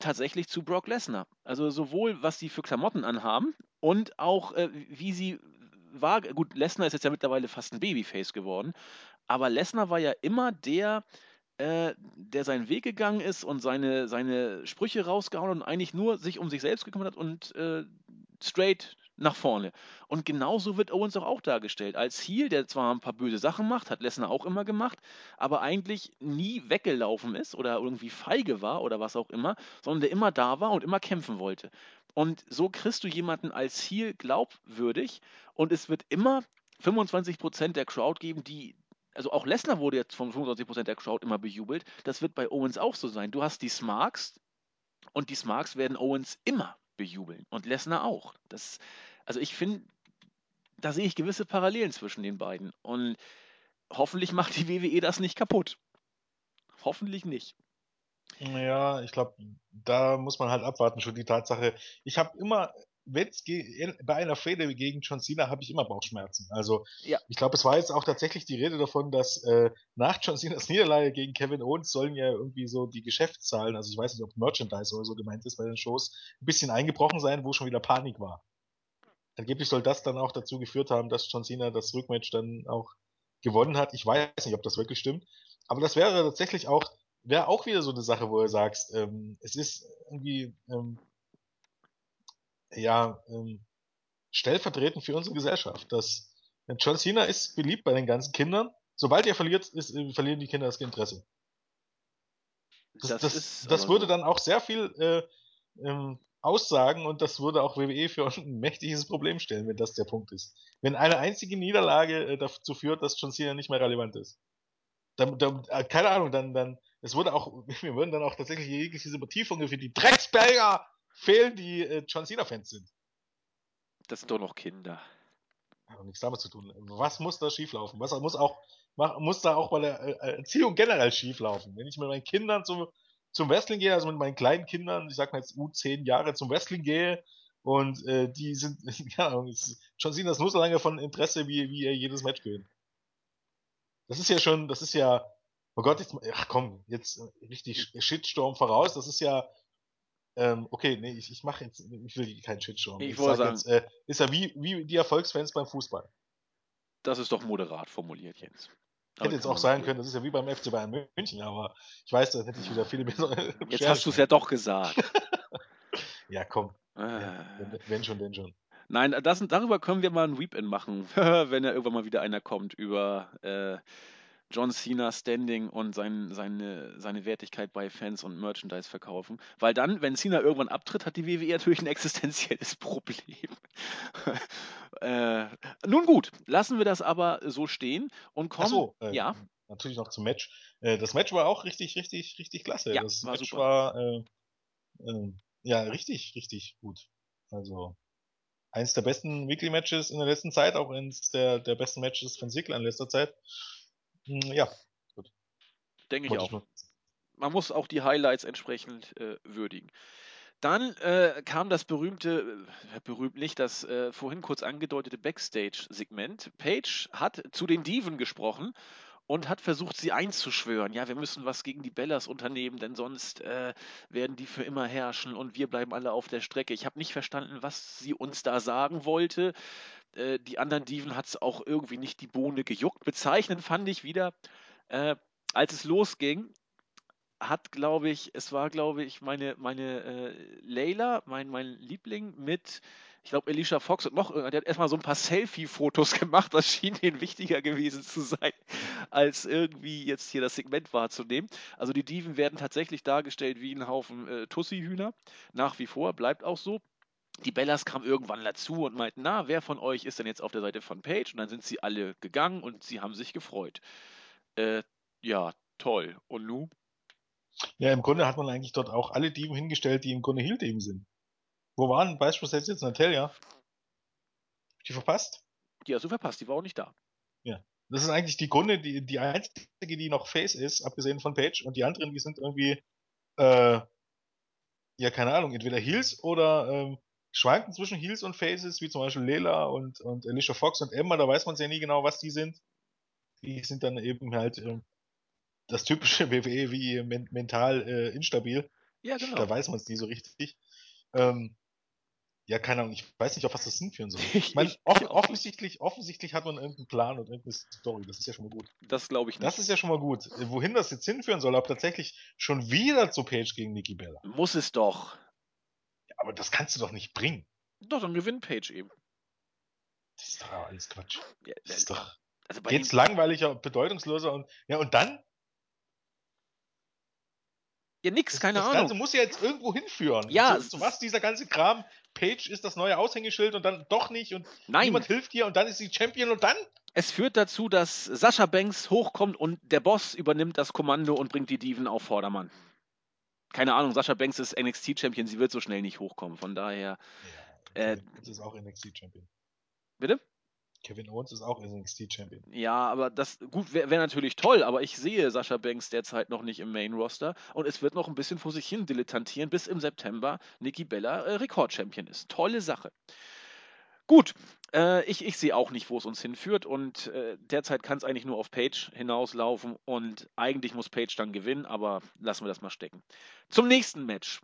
tatsächlich zu Brock Lesnar. Also sowohl, was sie für Klamotten anhaben und auch, äh, wie sie war. Gut, Lesnar ist jetzt ja mittlerweile fast ein Babyface geworden, aber Lesnar war ja immer der, äh, der seinen Weg gegangen ist und seine, seine Sprüche rausgehauen und eigentlich nur sich um sich selbst gekümmert hat und äh, straight nach vorne. Und genauso wird Owens auch, auch dargestellt. Als Heel, der zwar ein paar böse Sachen macht, hat Lesnar auch immer gemacht, aber eigentlich nie weggelaufen ist oder irgendwie feige war oder was auch immer, sondern der immer da war und immer kämpfen wollte. Und so kriegst du jemanden als Heel glaubwürdig und es wird immer 25% der Crowd geben, die also auch Lesnar wurde jetzt von 25% der Crowd immer bejubelt. Das wird bei Owens auch so sein. Du hast die Smarks und die Smarks werden Owens immer bejubeln und Lesnar auch. Das, also ich finde, da sehe ich gewisse Parallelen zwischen den beiden und hoffentlich macht die WWE das nicht kaputt. Hoffentlich nicht. Ja, ich glaube, da muss man halt abwarten. Schon die Tatsache, ich habe immer wenn's bei einer Fehde gegen John Cena habe ich immer Bauchschmerzen. Also ja. ich glaube, es war jetzt auch tatsächlich die Rede davon, dass äh, nach John Cenas Niederlage gegen Kevin Owens sollen ja irgendwie so die Geschäftszahlen, also ich weiß nicht, ob Merchandise oder so gemeint ist bei den Shows, ein bisschen eingebrochen sein, wo schon wieder Panik war. Angeblich soll das dann auch dazu geführt haben, dass John Cena das Rückmatch dann auch gewonnen hat. Ich weiß nicht, ob das wirklich stimmt. Aber das wäre tatsächlich auch, wäre auch wieder so eine Sache, wo du sagst, ähm, es ist irgendwie ähm, ja, ähm, stellvertretend für unsere Gesellschaft. Dass John Cena ist beliebt bei den ganzen Kindern. Sobald er verliert, ist, äh, verlieren die Kinder das Interesse. Das, das, das, das würde dann auch sehr viel äh, ähm, aussagen und das würde auch WWE für ein mächtiges Problem stellen, wenn das der Punkt ist. Wenn eine einzige Niederlage äh, dazu führt, dass John Cena nicht mehr relevant ist. Dann, dann, äh, keine Ahnung, dann, dann, es würde auch, wir würden dann auch tatsächlich jegliche Sympathie für die Drecksberger fehlen, die äh, John Cena-Fans sind. Das sind doch noch Kinder. Hat nichts damit zu tun. Was muss da schieflaufen? Was muss auch muss da auch bei der äh, Erziehung generell schieflaufen? Wenn ich mit meinen Kindern zum, zum Wrestling gehe, also mit meinen kleinen Kindern, ich sag mal jetzt U10 Jahre zum Wrestling gehe und äh, die sind, ja, John Cena ist nur so lange von Interesse, wie, wie er jedes Match gewinnt. Das ist ja schon, das ist ja, oh Gott, jetzt, ach komm, jetzt äh, richtig Shitstorm voraus, das ist ja ähm, okay, nee, ich, ich mache jetzt, ich will keinen Shitstorm. Ich, ich wollte sagen, jetzt, äh, ist ja wie, wie die Erfolgsfans beim Fußball. Das ist doch moderat formuliert, Jens. Hätte jetzt auch sein können, das ist ja wie beim FC Bayern München, aber ich weiß, da hätte ich wieder viele mehr. Jetzt hast du es ja doch gesagt. ja, komm. Ja, wenn, wenn, schon, denn schon. Nein, das, darüber können wir mal ein Weep-In machen, wenn ja irgendwann mal wieder einer kommt über äh, John Cena Standing und sein, seine, seine Wertigkeit bei Fans und Merchandise verkaufen. Weil dann, wenn Cena irgendwann abtritt, hat die WWE natürlich ein existenzielles Problem. äh, nun gut, lassen wir das aber so stehen und kommen. So, äh, ja. Natürlich noch zum Match. Äh, das Match war auch richtig, richtig, richtig klasse. Ja, das war Match super. war äh, äh, ja richtig, richtig gut. Also eins der besten Weekly Matches in der letzten Zeit, auch eins der, der besten Matches von Sigler in letzter Zeit. Hm, ja, gut. Denke ich auch. Man muss auch die Highlights entsprechend äh, würdigen. Dann äh, kam das berühmte, äh, berühmt nicht, das äh, vorhin kurz angedeutete Backstage-Segment. Page hat zu den Diven gesprochen und hat versucht, sie einzuschwören. Ja, wir müssen was gegen die Bellas unternehmen, denn sonst äh, werden die für immer herrschen und wir bleiben alle auf der Strecke. Ich habe nicht verstanden, was sie uns da sagen wollte. Äh, die anderen Diven hat es auch irgendwie nicht die Bohne gejuckt. Bezeichnend fand ich wieder, äh, als es losging, hat, glaube ich, es war, glaube ich, meine, meine äh, Layla, mein, mein Liebling mit, ich glaube, Alicia Fox und noch irgendwer, der hat erstmal so ein paar Selfie-Fotos gemacht, das schien ihnen wichtiger gewesen zu sein, als irgendwie jetzt hier das Segment wahrzunehmen. Also die Diven werden tatsächlich dargestellt wie ein Haufen äh, Tussi-Hühner, nach wie vor, bleibt auch so die Bellas kamen irgendwann dazu und meinten, na, wer von euch ist denn jetzt auf der Seite von Page? Und dann sind sie alle gegangen und sie haben sich gefreut. Äh, ja, toll. Und nu? Ja, im Grunde hat man eigentlich dort auch alle Dieben hingestellt, die im Grunde Hill-Dieben sind. Wo waren beispielsweise jetzt Natalia? Die verpasst? Die hast du verpasst, die war auch nicht da. Ja. Das ist eigentlich die Grunde, die, die einzige, die noch Face ist, abgesehen von Page, und die anderen, die sind irgendwie äh, ja, keine Ahnung, entweder Heels oder ähm, schwanken zwischen Heels und Faces, wie zum Beispiel Lela und, und Alicia Fox und Emma, da weiß man ja nie genau, was die sind. Die sind dann eben halt ähm, das typische WWE wie men mental äh, instabil. Ja, genau. Da weiß man es nie so richtig. Ähm, ja, keine Ahnung, ich weiß nicht, auf was das hinführen soll. Ich meine, off offensichtlich, offensichtlich hat man irgendeinen Plan und irgendeine Story, das ist ja schon mal gut. Das glaube ich nicht. Das ist ja schon mal gut. Wohin das jetzt hinführen soll, ob tatsächlich schon wieder zu Page gegen Nikki Bella. Muss es doch. Aber das kannst du doch nicht bringen. Doch, dann gewinnt Page eben. Das ist doch alles Quatsch. Ja, Das ist doch also den, langweiliger, bedeutungsloser und ja und dann ja, nix, das, keine das Ahnung. Ganze muss ja jetzt irgendwo hinführen. Ja, zu, zu was dieser ganze Kram? Page ist das neue Aushängeschild und dann doch nicht und Nein, niemand hilft dir und dann ist sie Champion und dann es führt dazu, dass Sascha Banks hochkommt und der Boss übernimmt das Kommando und bringt die Diven auf Vordermann. Keine Ahnung, Sascha Banks ist NXT-Champion, sie wird so schnell nicht hochkommen. Von daher, ja, Äh, Kevin Owens ist auch NXT Champion. bitte? Kevin Owens ist auch NXT Champion. Ja, aber das, gut, wäre wär natürlich toll, aber ich sehe Sascha Banks derzeit noch nicht im Main-Roster und es wird noch ein bisschen vor sich hin dilettantieren, bis im September Nikki Bella äh, Rekord-Champion ist. Tolle Sache. Gut, äh, ich, ich sehe auch nicht, wo es uns hinführt und äh, derzeit kann es eigentlich nur auf Page hinauslaufen und eigentlich muss Page dann gewinnen, aber lassen wir das mal stecken. Zum nächsten Match.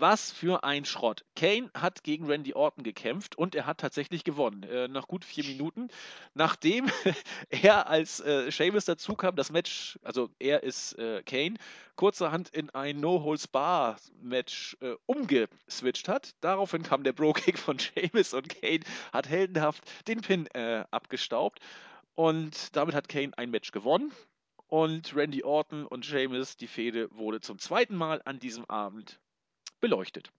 Was für ein Schrott. Kane hat gegen Randy Orton gekämpft und er hat tatsächlich gewonnen. Äh, nach gut vier Minuten, nachdem er als äh, Sheamus dazu kam, das Match, also er ist äh, Kane, kurzerhand in ein No-Holds-Bar-Match äh, umgeswitcht hat. Daraufhin kam der Bro-Kick von Sheamus und Kane hat heldenhaft den Pin äh, abgestaubt. Und damit hat Kane ein Match gewonnen. Und Randy Orton und Sheamus, die Fehde wurde zum zweiten Mal an diesem Abend beleuchtet.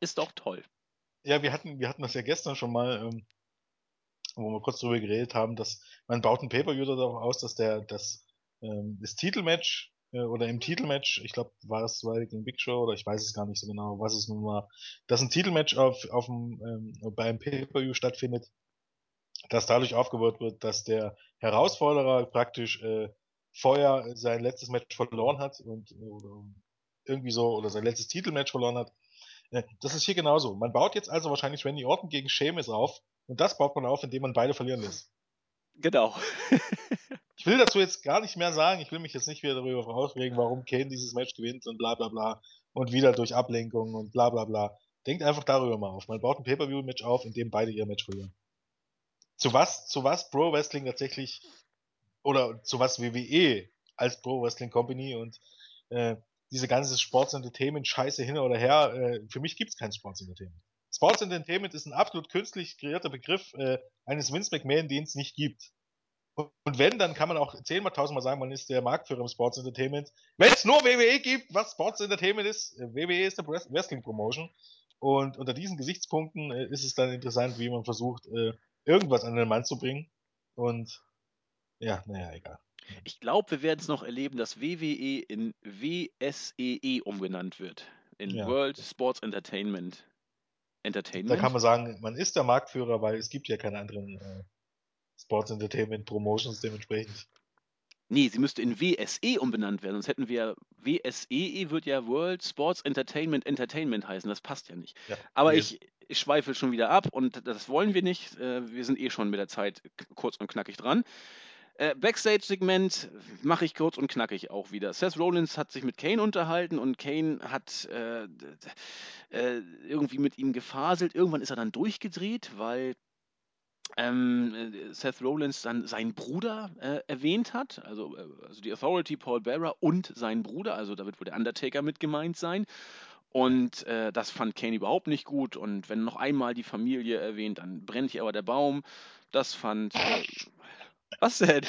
Ist doch toll. Ja, wir hatten, wir hatten das ja gestern schon mal, ähm, wo wir kurz drüber geredet haben, dass man baut ein Pay-Per-View darauf aus, dass der, das, ähm, das Titelmatch äh, oder im Titelmatch, ich glaube, war es war gegen Big Show oder ich weiß es gar nicht so genau, was es nun war, dass ein Titelmatch auf, auf dem, ähm, beim Pay-Per-View stattfindet, dass dadurch aufgebaut wird, dass der Herausforderer praktisch äh, vorher sein letztes Match verloren hat und äh, oder irgendwie so oder sein letztes Titelmatch verloren hat. Äh, Das ist hier genauso. Man baut jetzt also wahrscheinlich Randy Orton gegen Sheamus auf und das baut man auf, indem man beide verlieren lässt. Genau. Ich will dazu jetzt gar nicht mehr sagen. Ich will mich jetzt nicht wieder darüber aufregen, warum Kane dieses Match gewinnt und bla bla bla und wieder durch Ablenkung und bla bla bla. Denkt einfach darüber mal auf. Man baut ein Pay-Per-View-Match auf, in dem beide ihr Match verlieren. Zu was, zu was Pro Wrestling tatsächlich oder zu was WWE als Pro Wrestling Company und äh, diese ganze Sports Entertainment Scheiße hin oder her, äh, für mich gibt's kein Sports Entertainment. Sports Entertainment ist ein absolut künstlich kreierter Begriff äh, eines Vince McMahon, den es nicht gibt. Und, wenn, dann kann man auch zehnmal, tausendmal sagen, man ist der Marktführer im Sports Entertainment. Wenn es nur WWE gibt, was Sports Entertainment ist, äh, WWE ist eine Wres- Wrestling Promotion. Und unter diesen Gesichtspunkten äh, ist es dann interessant, wie man versucht, äh, irgendwas an den Mann zu bringen. Und ja, naja, egal. Ich glaube, wir werden es noch erleben, dass WWE in WSEE umgenannt wird. In Ja. World Sports Entertainment. Da Entertainment. kann man sagen, man ist der Marktführer, weil es gibt ja keine anderen äh, Sports Entertainment Promotions dementsprechend. Nee, sie müsste in WSE umbenannt werden, sonst hätten wir WSEE wird ja World Sports Entertainment Entertainment heißen. Das passt ja nicht. Ja, Aber ich, ich schweife schon wieder ab und das wollen wir nicht. Äh, Wir sind eh schon mit der Zeit kurz und knackig dran. Äh, Backstage-Segment mache ich kurz und knackig auch wieder. Seth Rollins hat sich mit Kane unterhalten und Kane hat äh, äh, irgendwie mit ihm gefaselt. Irgendwann ist er dann durchgedreht, weil ähm, äh, Seth Rollins dann seinen Bruder äh, erwähnt hat, also, äh, also die Authority, Paul Bearer und sein Bruder, also damit wird der Undertaker mit gemeint sein. Und äh, das fand Kane überhaupt nicht gut. Und wenn noch einmal die Familie erwähnt, dann brennt hier aber der Baum. Das fand. Äh, was denn?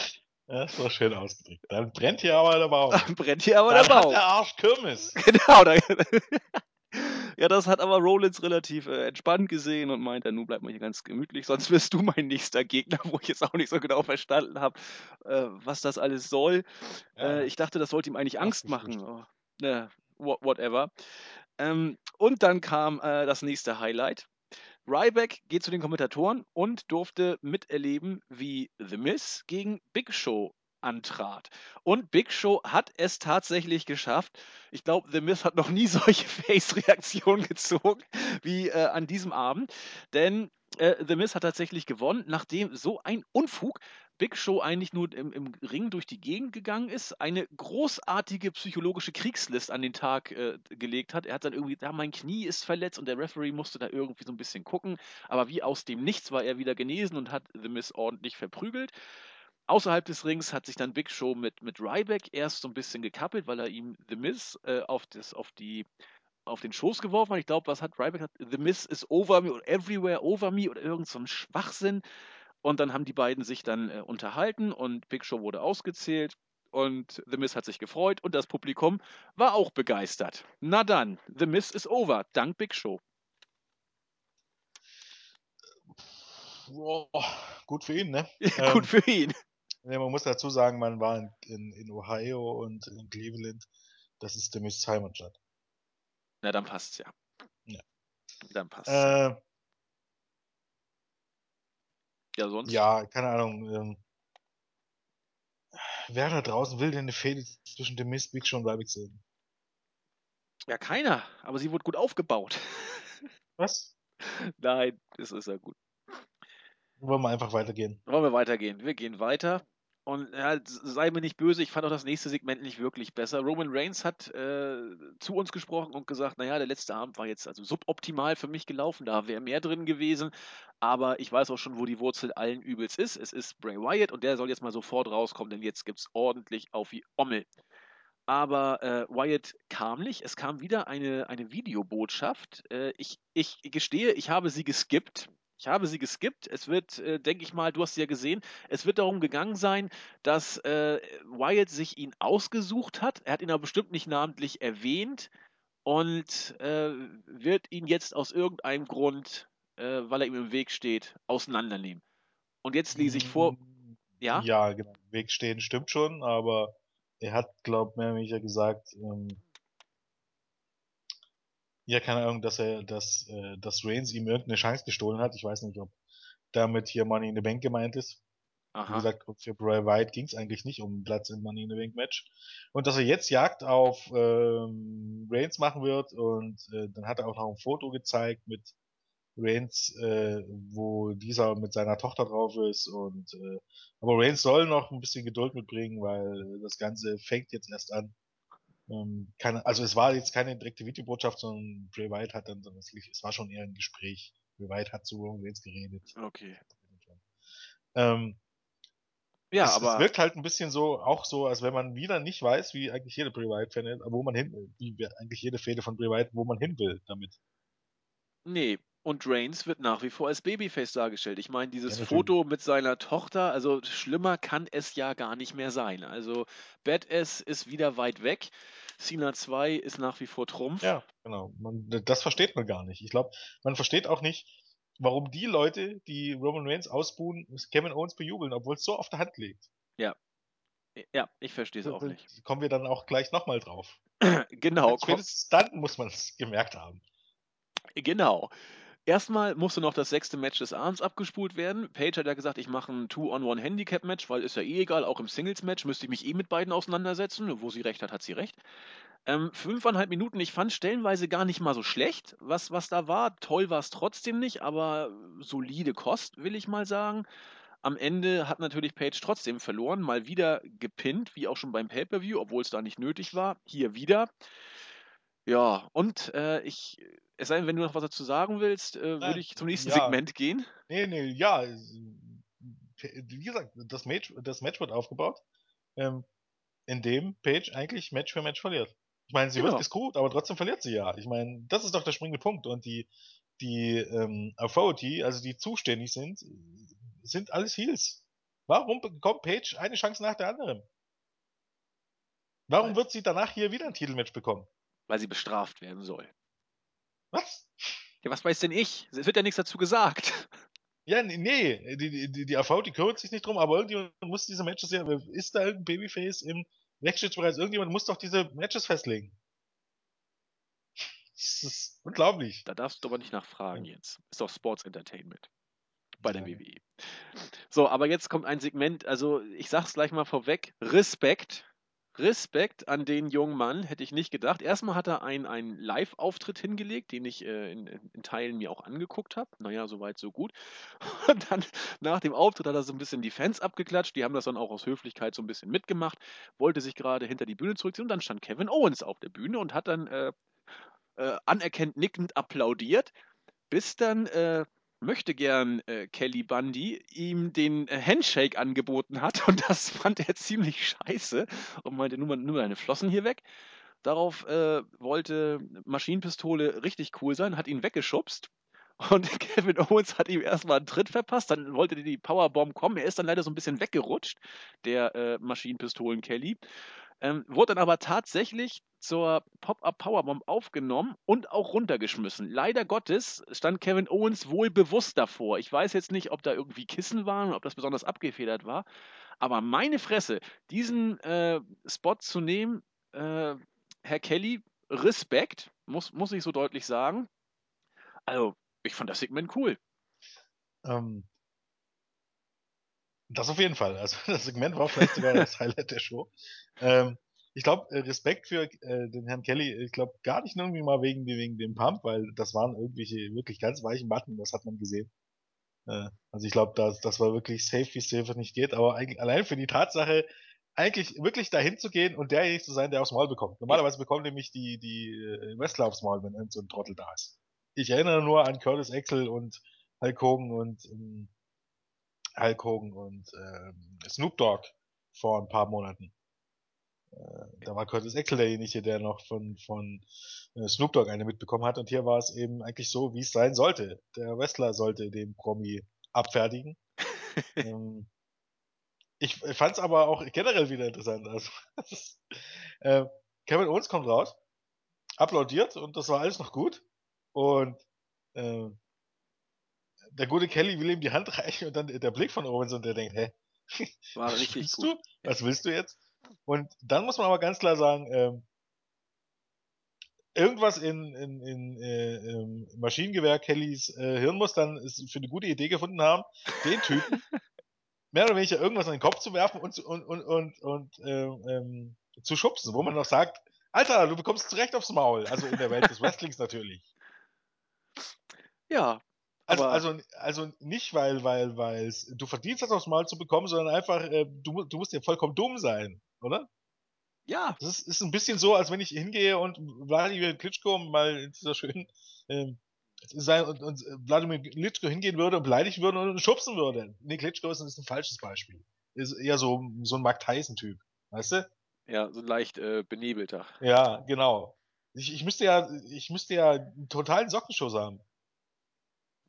Ja, das war schön ausgedrückt. Dann brennt hier aber der Baum. brennt hier aber Dann der hat Baum. der Arsch Kirmes. Genau. Da, ja, das hat aber Rollins relativ äh, entspannt gesehen und meinte, nun bleibt mal hier ganz gemütlich, sonst wirst du mein nächster Gegner, wo ich jetzt auch nicht so genau verstanden habe, äh, was das alles soll. Ja, Äh, ich dachte, das sollte ihm eigentlich Angst machen. Oh, wha- whatever. Ähm, und dann kam äh, das nächste Highlight. Ryback geht zu den Kommentatoren und durfte miterleben, wie The Miz gegen Big Show antrat. Und Big Show hat es tatsächlich geschafft. Ich glaube, The Miz hat noch nie solche Face-Reaktionen gezogen wie äh, an diesem Abend. Denn äh, The Miz hat tatsächlich gewonnen, nachdem so ein Unfug Big Show eigentlich nur im, im Ring durch die Gegend gegangen ist, eine großartige psychologische Kriegslist an den Tag äh, gelegt hat. Er hat dann irgendwie, ja, mein Knie ist verletzt und der Referee musste da irgendwie so ein bisschen gucken. Aber wie aus dem Nichts war er wieder genesen und hat The Miz ordentlich verprügelt. Außerhalb des Rings hat sich dann Big Show mit, mit Ryback erst so ein bisschen gekappelt, weil er ihm The Miz äh, auf, das, auf die auf den Schoß geworfen hat. Ich glaube, was hat Ryback? Hat, The Miz is over me oder everywhere over me oder irgend so ein Schwachsinn. Und dann haben die beiden sich dann äh, unterhalten und Big Show wurde ausgezählt und The Miz hat sich gefreut und das Publikum war auch begeistert. Na dann, The Miz is over, dank Big Show. Oh, gut für ihn, ne? Ja, gut für ihn. Ja, man muss dazu sagen, man war in, in, in Ohio und in Cleveland. Das ist der Miss Heimatstadt. Na, dann passt's ja. Ja. Dann passt's. Äh, ja, sonst? ja, keine Ahnung. Ähm, wer da draußen will denn eine Fehde zwischen dem Miss Big Show und Ryback sehen? Ja, keiner. Aber sie wurde gut aufgebaut. Was? Nein, das ist ja gut. Wollen wir einfach weitergehen? Wollen wir weitergehen? Wir gehen weiter. Und ja, sei mir nicht böse, ich fand auch das nächste Segment nicht wirklich besser. Roman Reigns hat äh, zu uns gesprochen und gesagt, naja, der letzte Abend war jetzt also suboptimal für mich gelaufen, da wäre mehr drin gewesen. Aber ich weiß auch schon, wo die Wurzel allen Übels ist. Es ist Bray Wyatt und der soll jetzt mal sofort rauskommen, denn jetzt gibt es ordentlich auf wie Ommel. Aber äh, Wyatt kam nicht. Es kam wieder eine, eine Videobotschaft. Äh, ich, ich gestehe, ich habe sie geskippt. Ich habe sie geskippt. Es wird, äh, denke ich mal, du hast sie ja gesehen, es wird darum gegangen sein, dass äh, Wyatt sich ihn ausgesucht hat. Er hat ihn aber bestimmt nicht namentlich erwähnt und äh, wird ihn jetzt aus irgendeinem Grund, äh, weil er ihm im Weg steht, auseinandernehmen. Und jetzt lese ich vor. Ja? Ja, genau. Weg stehen stimmt schon, aber er hat, glaubt mehr oder weniger gesagt, ähm, ja, keine Ahnung, dass er, dass, äh, dass Reigns ihm irgendeine Chance gestohlen hat. Ich weiß nicht, ob damit hier Money in the Bank gemeint ist. Wie gesagt, für Bray Wyatt ging es eigentlich nicht um Platz im Money in the Bank Match. Und dass er jetzt Jagd auf ähm, Reigns machen wird und äh, dann hat er auch noch ein Foto gezeigt mit Reigns, äh, wo dieser mit seiner Tochter drauf ist und äh, aber Reigns soll noch ein bisschen Geduld mitbringen, weil das Ganze fängt jetzt erst an. Ähm, keine, also es war jetzt keine direkte Videobotschaft, sondern Bray Wyatt hat dann, es war schon eher ein Gespräch. Bray Wyatt hat zu Roman Reigns geredet. Okay. Ähm, ja, es, aber es wirkt halt ein bisschen so, auch so, als wenn man wieder nicht weiß, wie eigentlich jede Bray Wyatt-Fan wo man hin, wie eigentlich jede Fehde von Bray Wyatt, wo man hin will damit. nee. Und Reigns wird nach wie vor als Babyface dargestellt. Ich meine, dieses Ja. Foto mit seiner Tochter, also schlimmer kann es ja gar nicht mehr sein. Also Badass ist wieder weit weg. Cena 2 ist nach wie vor Trumpf. Ja, genau. Man, das versteht man gar nicht. Ich glaube, man versteht auch nicht, warum die Leute, die Roman Reigns ausbuhen, Kevin Owens bejubeln, obwohl es so auf der Hand liegt. Ja, ich verstehe es auch nicht. Kommen wir dann auch gleich nochmal drauf. Genau, Spätestens dann muss man es gemerkt haben. genau. Erstmal musste noch das sechste Match des Abends abgespult werden. Page hat ja gesagt, ich mache ein Two-on-One-Handicap-Match, weil ist ja eh egal, auch im Singles-Match müsste ich mich eh mit beiden auseinandersetzen. Wo sie recht hat, hat sie recht. Ähm, fünfeinhalb Minuten, ich fand stellenweise gar nicht mal so schlecht, was, was da war. Toll war es trotzdem nicht, aber solide Kost, will ich mal sagen. Am Ende hat natürlich Page trotzdem verloren, mal wieder gepinnt, wie auch schon beim Pay-Per-View, obwohl es da nicht nötig war. Hier wieder. Ja, und äh, ich, es sei denn, wenn du noch was dazu sagen willst, äh, würde ich zum nächsten ja. Segment gehen. Nee, nee, ja. Wie gesagt, das Match, das Match wird aufgebaut, ähm, indem Paige eigentlich Match für Match verliert. Ich meine, sie Genau. wird gescrewt, aber trotzdem verliert sie ja. Ich meine, das ist doch der springende Punkt. Und die, die ähm, Authority, also die zuständig sind, sind alles Heels. Warum bekommt Paige eine Chance nach der anderen? Warum wird sie danach hier wieder ein Titelmatch bekommen? Weil sie bestraft werden soll. Was? Ja, was weiß denn ich? Es wird ja nichts dazu gesagt. Ja, nee, die, die, die AV, die kümmert sich nicht drum, aber irgendjemand muss diese Matches ja, ist da irgendein Babyface im Backstage-Bereich, irgendjemand muss doch diese Matches festlegen. Das ist unglaublich. Da darfst du aber nicht nachfragen jetzt. Ist doch Sports Entertainment. bei der WWE. So, aber jetzt kommt ein Segment, also ich sag's gleich mal vorweg, Respekt. Respekt an den jungen Mann, hätte ich nicht gedacht. Erstmal hat er einen, einen Live-Auftritt hingelegt, den ich äh, in, in, Teilen mir auch angeguckt habe. Naja, soweit, so gut. Und dann nach dem Auftritt hat er so ein bisschen die Fans abgeklatscht. Die haben das dann auch aus Höflichkeit so ein bisschen mitgemacht, wollte sich gerade hinter die Bühne zurückziehen und dann stand Kevin Owens auf der Bühne und hat dann äh, äh, anerkennt nickend applaudiert, bis dann äh, möchte gern äh, Kelly Bundy ihm den äh, Handshake angeboten hat und das fand er ziemlich scheiße und meinte, nur mal, nur deine Flossen hier weg. Darauf äh, wollte Maschinenpistole richtig cool sein, hat ihn weggeschubst und Kevin Owens hat ihm erstmal einen Tritt verpasst, dann wollte die Powerbomb kommen. Er ist dann leider so ein bisschen weggerutscht, der äh, Maschinenpistolen Kelly. Ähm, wurde dann aber tatsächlich zur Pop-Up Powerbomb aufgenommen und auch runtergeschmissen. Leider Gottes stand Kevin Owens wohl bewusst davor. Ich weiß jetzt nicht, ob da irgendwie Kissen waren, ob das besonders abgefedert war. Aber meine Fresse, diesen äh, Spot zu nehmen, äh, Herr Kelly, Respekt, muss, muss ich so deutlich sagen. Also, ich fand das Segment cool. Ähm, das auf jeden Fall. Also das Segment war vielleicht sogar das Highlight der Show. Ähm, ich glaube, äh, Respekt für äh, den Herrn Kelly, ich glaube gar nicht nur irgendwie mal wegen, wegen dem Pump, weil das waren irgendwelche wirklich ganz weichen Button, das hat man gesehen. Äh, also ich glaube, das, das war wirklich safe, wie es safe nicht geht, aber eigentlich, allein für die Tatsache, eigentlich wirklich dahin zu gehen und derjenige zu sein, der aufs Maul bekommt. Normalerweise bekommen nämlich die, die äh, Wrestler aufs Maul, wenn so ein Trottel da ist. Ich erinnere nur an Curtis Axel und Hulk Hogan und ähm, Hulk Hogan und ähm, Snoop Dogg vor ein paar Monaten. Äh, da war Curtis Axel derjenige, der noch von, von äh, Snoop Dogg eine mitbekommen hat. Und hier war es eben eigentlich so, wie es sein sollte. Der Wrestler sollte den Promi abfertigen. ähm, ich fand es aber auch generell wieder interessant. Also, ist, äh, Kevin Owens kommt raus, applaudiert und das war alles noch gut. Und äh, der gute Kelly will ihm die Hand reichen und dann der Blick von Owens und der denkt, hä? War richtig willst gut. Du? Was willst du jetzt? Und dann muss man aber ganz klar sagen, ähm, irgendwas in, in, in äh, Maschinengewehr Kellys äh, Hirn muss dann für eine gute Idee gefunden haben, den Typen mehr oder weniger irgendwas in den Kopf zu werfen und, und, und, und, und ähm, ähm, zu schubsen, wo man noch sagt, Alter, du bekommst zurecht aufs Maul. Also in der Welt des Wrestlings natürlich. Ja. Also, also, also nicht, weil, weil, weil du verdienst das aufs Maul zu bekommen, sondern einfach, äh, du, du musst ja vollkommen dumm sein, oder? Ja. Das ist, ist ein bisschen so, als wenn ich hingehe und Wladimir Klitschko mal in dieser schönen ähm, sein und, und Wladimir Klitschko hingehen würde und beleidigen würde und schubsen würde. Nee, Klitschko ist, ist ein falsches Beispiel. Ist eher so, so ein Mark Tyson-Typ. Weißt du? Ja, so leicht äh, benebelter. Ja, genau. Ich, ich müsste ja, ich müsste ja einen totalen Sockenschuss haben.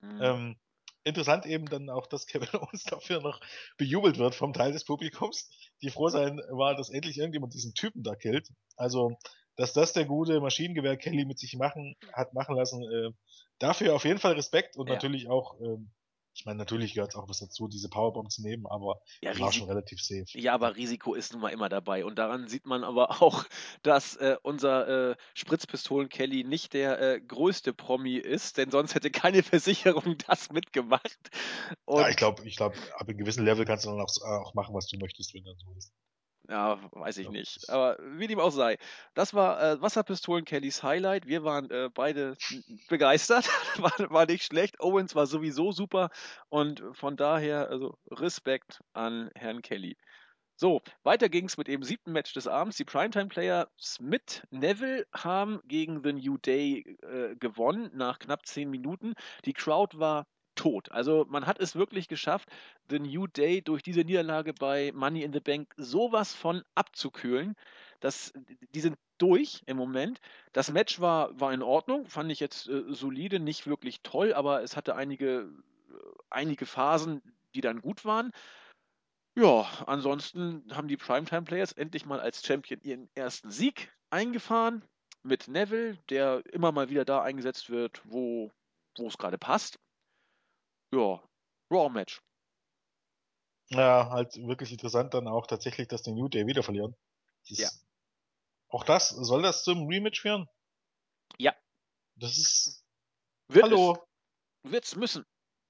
Mhm. Ähm, interessant eben dann auch, dass Kevin Owens dafür noch bejubelt wird vom Teil des Publikums, die froh sein war, dass endlich irgendjemand diesen Typen da killt. Also, dass das der gute Maschinengewehr Kelly mit sich machen hat machen lassen, äh, dafür auf jeden Fall Respekt und ja. natürlich auch ähm, ich meine, natürlich gehört auch was dazu, diese Powerbomb zu nehmen, aber ja, war schon relativ safe. Ja, aber Risiko ist nun mal immer dabei. Und daran sieht man aber auch, dass äh, unser äh, Spritzpistolen-Kelly nicht der äh, größte Promi ist, denn sonst hätte keine Versicherung das mitgemacht. Und ja, ich glaube, ich glaube, ab einem gewissen Level kannst du dann auch, auch machen, was du möchtest, wenn dann so ist. Ja, weiß ich nicht. Aber wie dem auch sei. Das war äh, Wasserpistolen Kellys Highlight. Wir waren äh, beide begeistert. war, war nicht schlecht. Owens war sowieso super. Und von daher, also Respekt an Herrn Kelly. So, weiter ging es mit dem siebten Match des Abends. Die Primetime-Player Smith Neville haben gegen The New Day äh, gewonnen nach knapp zehn Minuten. Die Crowd war tot. Also man hat es wirklich geschafft, The New Day durch diese Niederlage bei Money in the Bank sowas von abzukühlen. Das, die sind durch im Moment. Das Match war, war in Ordnung, fand ich jetzt äh, solide, nicht wirklich toll, aber es hatte einige, äh, einige Phasen, die dann gut waren. Ja, ansonsten haben die Primetime Players endlich mal als Champion ihren ersten Sieg eingefahren mit Neville, der immer mal wieder da eingesetzt wird, wo, wo es gerade passt ja, Raw-Match. Ja, halt wirklich interessant dann auch tatsächlich, dass die New Day wieder verlieren. Das ja. Auch das, soll das zum Rematch führen? Ja. Das ist. Wird Hallo. Es. Wird's müssen.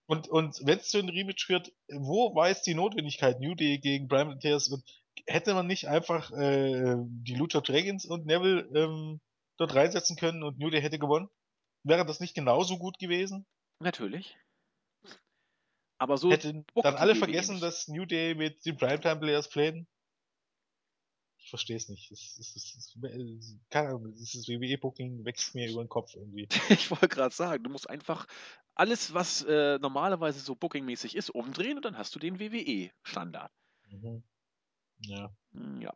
Und, und wenn es zu einem Rematch führt, wo war jetzt die Notwendigkeit New Day gegen Brian Matthias? Und hätte man nicht einfach äh, die Lucha Dragons und Neville ähm, dort reinsetzen können und New Day hätte gewonnen? Wäre das nicht genauso gut gewesen? Natürlich. Aber so Hätten dann alle vergessen, nicht. dass New Day mit den Primetime Players playten? Ich verstehe es nicht. Es, es, es, es, keine Ahnung, dieses WWE-Booking wächst mir über den Kopf irgendwie. ich wollte gerade sagen, du musst einfach alles, was äh, normalerweise so bookingmäßig ist, umdrehen und dann hast du den WWE-Standard. Mhm. Ja. Hm, ja.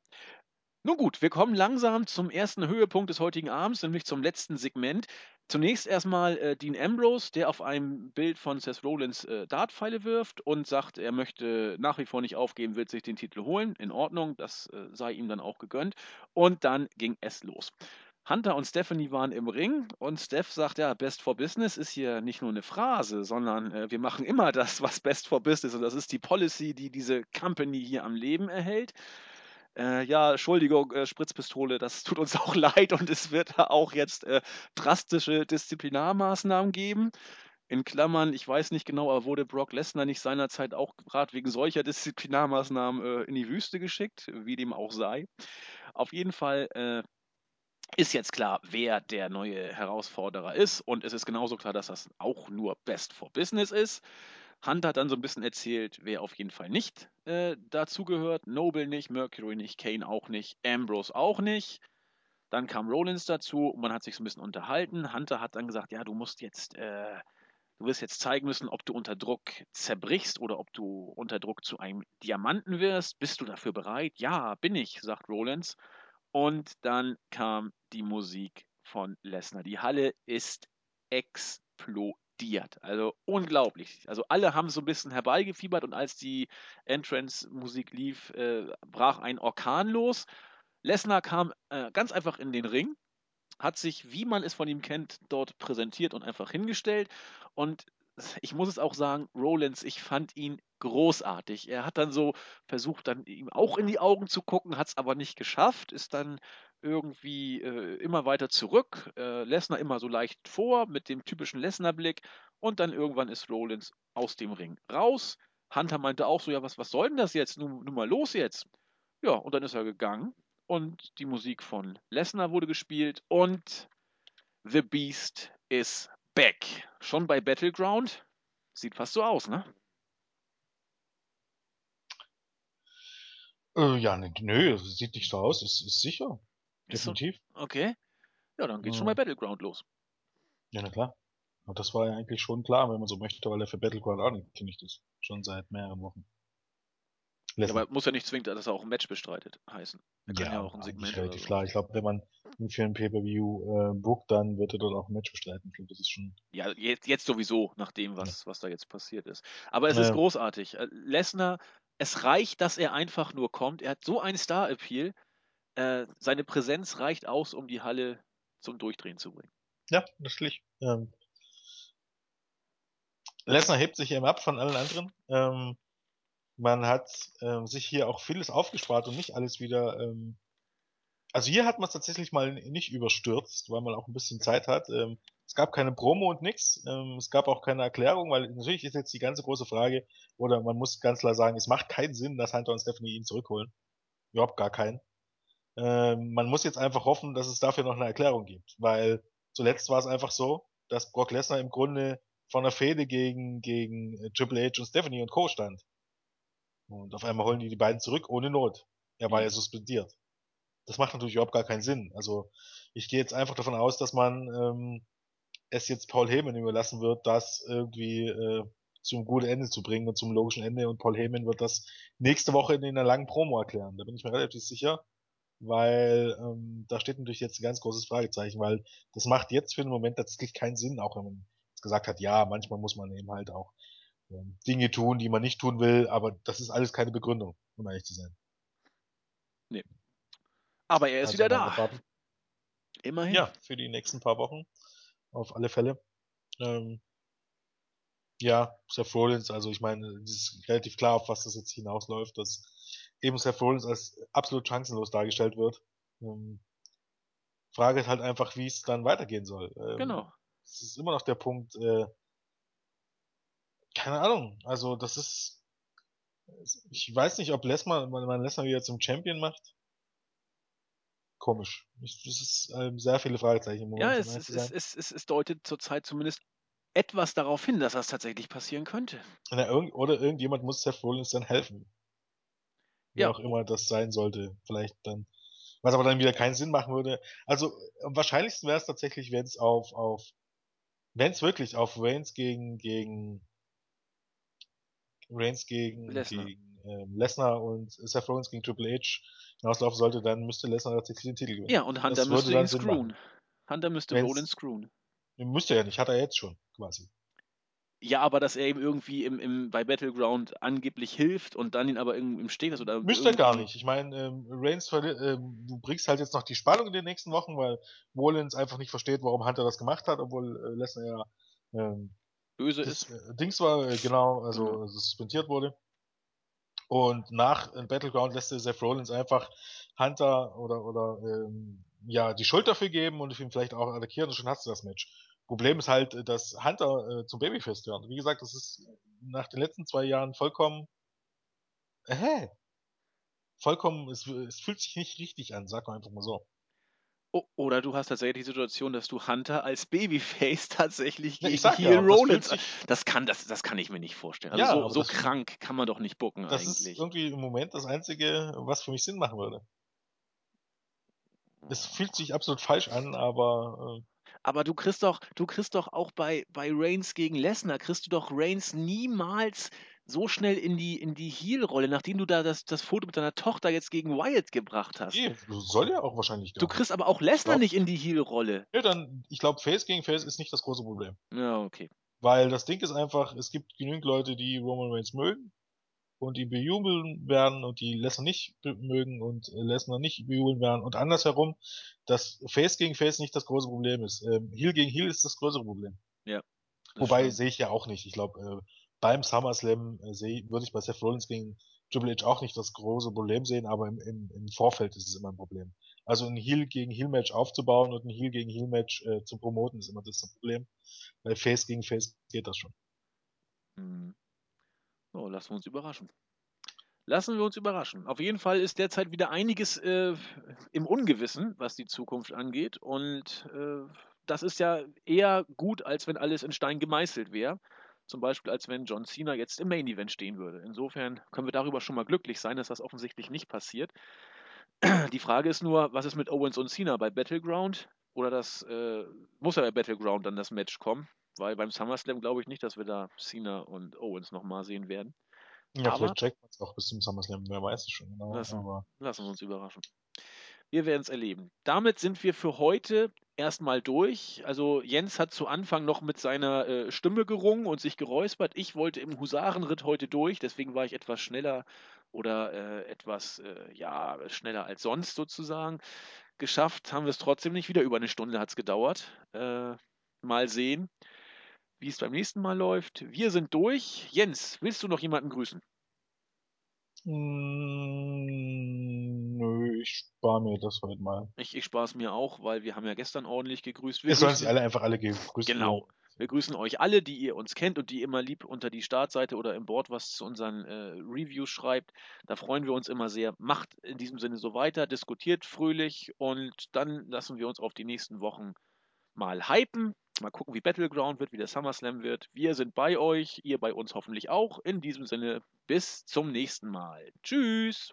Nun gut, wir kommen langsam zum ersten Höhepunkt des heutigen Abends, nämlich zum letzten Segment. Zunächst erstmal äh, Dean Ambrose, der auf einem Bild von Seth Rollins äh, Dartpfeile wirft und sagt, er möchte nach wie vor nicht aufgeben, wird sich den Titel holen. In Ordnung, das äh, sei ihm dann auch gegönnt. Und dann ging es los. Hunter und Stephanie waren im Ring und Steph sagt, ja, Best for Business ist hier nicht nur eine Phrase, sondern äh, wir machen immer das, was Best for Business ist. Und das ist die Policy, die diese Company hier am Leben erhält äh, ja, Entschuldigung, äh, Spritzpistole, das tut uns auch leid und es wird da auch jetzt äh, drastische Disziplinarmaßnahmen geben. In Klammern, ich weiß nicht genau, aber wurde Brock Lesnar nicht seinerzeit auch gerade wegen solcher Disziplinarmaßnahmen äh, in die Wüste geschickt, wie dem auch sei. Auf jeden Fall äh, ist jetzt klar, wer der neue Herausforderer ist und es ist genauso klar, dass das auch nur Best for Business ist. Hunter hat dann so ein bisschen erzählt, wer auf jeden Fall nicht äh, dazugehört. Noble nicht, Mercury nicht, Kane auch nicht, Ambrose auch nicht. Dann kam Rollins dazu und man hat sich so ein bisschen unterhalten. Hunter hat dann gesagt, ja, du musst jetzt, äh, du wirst jetzt zeigen müssen, ob du unter Druck zerbrichst oder ob du unter Druck zu einem Diamanten wirst. Bist du dafür bereit? Ja, bin ich, sagt Rollins. Und dann kam die Musik von Lesnar. Die Halle ist explodiert explodiert. Also unglaublich. Also alle haben so ein bisschen herbeigefiebert und als die Entrance-Musik lief, äh, brach ein Orkan los. Lesnar kam äh, ganz einfach in den Ring, hat sich, wie man es von ihm kennt, dort präsentiert und einfach hingestellt. Und ich muss es auch sagen, Rollins, ich fand ihn großartig. Er hat dann so versucht, dann ihm auch in die Augen zu gucken, hat es aber nicht geschafft, ist dann irgendwie äh, immer weiter zurück, äh, Lesnar immer so leicht vor mit dem typischen Lesnar-Blick und dann irgendwann ist Rollins aus dem Ring raus. Hunter meinte auch so, ja, was, was soll denn das jetzt? Nun, nun mal los jetzt. Ja, und dann ist er gegangen und die Musik von Lesnar wurde gespielt und The Beast is back. Schon bei Battleground? Sieht fast so aus, ne? Äh, ja, ne, nö, sieht nicht so aus, ist, ist sicher. Definitiv. So? Okay. Ja, dann geht's ja. schon bei Battleground los. Ja, na klar. Aber das war ja eigentlich schon klar, wenn man so möchte, weil er für Battleground auch nicht angekündigt ist. Schon seit mehreren Wochen. Ja, aber muss ja nicht zwingend, dass er auch ein Match bestreitet, heißen. Er kann ja, ja auch ein Segment relativ so. klar. Ich glaube, wenn man ihn für ein Pay-Per-View äh, bookt, dann wird er dort auch ein Match bestreiten. Ich glaube, das ist schon. Ja, jetzt, jetzt sowieso, nach dem, was, ja. was da jetzt passiert ist. Aber es ja. ist großartig. Äh, Lesnar, es reicht, dass er einfach nur kommt. Er hat so einen Star-Appeal. Äh, seine Präsenz reicht aus, um die Halle zum Durchdrehen zu bringen. Ja, natürlich. Ähm, Lesnar hebt sich eben ab von allen anderen. Ähm, man hat ähm, sich hier auch vieles aufgespart und nicht alles wieder. Ähm, also hier hat man es tatsächlich mal nicht überstürzt, weil man auch ein bisschen Zeit hat. Ähm, es gab keine Promo und nix. Ähm, es gab auch keine Erklärung, weil natürlich ist jetzt die ganze große Frage, oder man muss ganz klar sagen, es macht keinen Sinn, dass Hunter und Stephanie ihn zurückholen. Überhaupt gar keinen. Ähm, man muss jetzt einfach hoffen, dass es dafür noch eine Erklärung gibt, weil zuletzt war es einfach so, dass Brock Lesnar im Grunde von der Fehde gegen, gegen äh, Triple H und Stephanie und Co. stand. Und auf einmal holen die die beiden zurück ohne Not. Er war mhm. ja suspendiert. Das macht natürlich überhaupt gar keinen Sinn. Also ich gehe jetzt einfach davon aus, dass man ähm, es jetzt Paul Heyman überlassen wird, das irgendwie äh, zum guten Ende zu bringen und zum logischen Ende. Und Paul Heyman wird das nächste Woche in einer langen Promo erklären. Da bin ich mir relativ sicher, weil ähm, da steht natürlich jetzt ein ganz großes Fragezeichen, weil das macht jetzt für den Moment tatsächlich keinen Sinn, auch wenn man gesagt hat, ja, manchmal muss man eben halt auch Dinge tun, die man nicht tun will, aber das ist alles keine Begründung, um ehrlich zu sein. Nee. Aber er ist also wieder da. Immerhin. Ja, für die nächsten paar Wochen. Auf alle Fälle. Ähm, ja, Seth Rollins, also ich meine, es ist relativ klar, auf was das jetzt hinausläuft, dass eben Seth Rollins als absolut chancenlos dargestellt wird. Ähm, Frage ist halt einfach, wie es dann weitergehen soll. Ähm, genau. Es ist immer noch der Punkt, äh, keine Ahnung. Also das ist, ich weiß nicht, ob Lesnar, man Lesnar wieder zum Champion macht. Komisch. Ich, das ist ähm, sehr viele Fragezeichen im Moment. Ja, es, es, es, es, es, es deutet zurzeit zumindest etwas darauf hin, dass das tatsächlich passieren könnte. Na, irgend, oder irgendjemand muss Seth Rollins dann helfen. Wer Ja. auch immer das sein sollte. Vielleicht dann. Was aber dann wieder keinen Sinn machen würde. Also am wahrscheinlichsten wäre es tatsächlich, wenn es auf, auf, wenn es wirklich auf Reigns gegen, gegen Reigns gegen, Lesnar. gegen ähm, Lesnar und Seth Rollins gegen Triple H hinauslaufen sollte, dann müsste Lesnar tatsächlich den Titel gewinnen. Ja, und Hunter das müsste ihn screwen. Hunter müsste Wenn's- Rollins screwen. Müsste er nicht, hat er jetzt schon, quasi. Ja, aber dass er ihm irgendwie im, im, bei Battleground angeblich hilft und dann ihn aber im, im Steh lässt oder Müsste er gar nicht. Ich meine, ähm, Reigns, ähm, du bringst halt jetzt noch die Spannung in den nächsten Wochen, weil Rollins einfach nicht versteht, warum Hunter das gemacht hat, obwohl äh, Lesnar ja ähm, böse das ist. äh, Dings war, äh, genau, also Genau. suspendiert wurde. Und nach äh, Battleground lässt er Seth Rollins einfach Hunter oder, oder ähm, ja, die Schuld dafür geben und ihn vielleicht auch attackieren und schon hast du das Match. Problem ist halt, dass Hunter äh, zum Babyface wird. Wie gesagt, das ist nach den letzten zwei Jahren vollkommen, äh, hä? Vollkommen, es, es fühlt sich nicht richtig an, sag mal einfach mal so. Oder du hast tatsächlich die Situation, dass du Hunter als Babyface tatsächlich Ja, gegen sag Heel ja, das Rollins. sich, Das kann, das, das kann ich mir nicht vorstellen. Also Ja, so, so das- krank kann man doch nicht bucken das ist eigentlich. irgendwie im Moment das Einzige, was für mich Sinn machen würde. Es fühlt sich absolut falsch an, aber äh, Aber du kriegst doch, du kriegst doch auch bei, bei Reigns gegen Lesnar, kriegst du doch Reigns niemals so schnell in die, in die Heel-Rolle, nachdem du da das, das Foto mit deiner Tochter jetzt gegen Wyatt gebracht hast. eh, soll ja auch wahrscheinlich gar Du kriegst aber auch Lesnar nicht in die Heel-Rolle. Ja, dann, ich glaube, Face gegen Face ist nicht das große Problem. Ja, okay. Weil das Ding ist einfach, es gibt genügend Leute, die Roman Reigns mögen und ihn bejubeln werden und die Lesnar nicht mögen und Lesnar nicht bejubeln werden und andersherum, dass Face gegen Face nicht das große Problem ist. Ähm, Heel gegen Heel ist das größere Problem. Das Wobei sehe ich ja auch nicht. Ich glaube, äh, beim SummerSlam äh, würde ich bei Seth Rollins gegen Triple H auch nicht das große Problem sehen, aber im, im, im Vorfeld ist es immer ein Problem. Also ein Heel gegen Heel Match aufzubauen und ein Heel gegen Heel Match äh, zu promoten ist immer das Problem. Bei Face gegen Face geht das schon. Hm. So, lassen wir uns überraschen. Lassen wir uns überraschen. Auf jeden Fall ist derzeit wieder einiges äh, im Ungewissen, was die Zukunft angeht. Und äh, das ist ja eher gut, als wenn alles in Stein gemeißelt wäre. Zum Beispiel, als wenn John Cena jetzt im Main Event stehen würde. Insofern können wir darüber schon mal glücklich sein, dass das offensichtlich nicht passiert. Die Frage ist nur, was ist mit Owens und Cena bei Battleground? Oder das äh, muss ja bei Battleground dann das Match kommen? Weil beim SummerSlam glaube ich nicht, dass wir da Cena und Owens nochmal sehen werden. Ja, Aber- vielleicht checkt man es auch bis zum SummerSlam, wer weiß es schon genau. Lassen. Lassen wir uns überraschen. Wir werden es erleben. Damit sind wir für heute erstmal durch. Also Jens hat zu Anfang noch mit seiner äh, Stimme gerungen und sich geräuspert. Ich wollte im Husarenritt heute durch, deswegen war ich etwas schneller oder äh, etwas äh, ja schneller als sonst sozusagen. Geschafft haben wir es trotzdem nicht. Wieder über eine Stunde hat es gedauert. Äh, mal sehen, wie es beim nächsten Mal läuft. Wir sind durch. Jens, willst du noch jemanden grüßen? Mm, nö, ich spare mir das heute mal. Ich, ich spare es mir auch, weil wir haben ja gestern ordentlich gegrüßt. Wir Es sollen grüßen- sich alle einfach alle gegrüßt Genau. Wir grüßen euch alle, die ihr uns kennt und die immer lieb unter die Startseite oder im Board was zu unseren äh, Reviews schreibt. Da freuen wir uns immer sehr. Macht in diesem Sinne so weiter, diskutiert fröhlich und dann lassen wir uns auf die nächsten Wochen mal hypen. Mal gucken, wie Battleground wird, wie der SummerSlam wird. Wir sind bei euch, ihr bei uns hoffentlich auch. In diesem Sinne, bis zum nächsten Mal. Tschüss!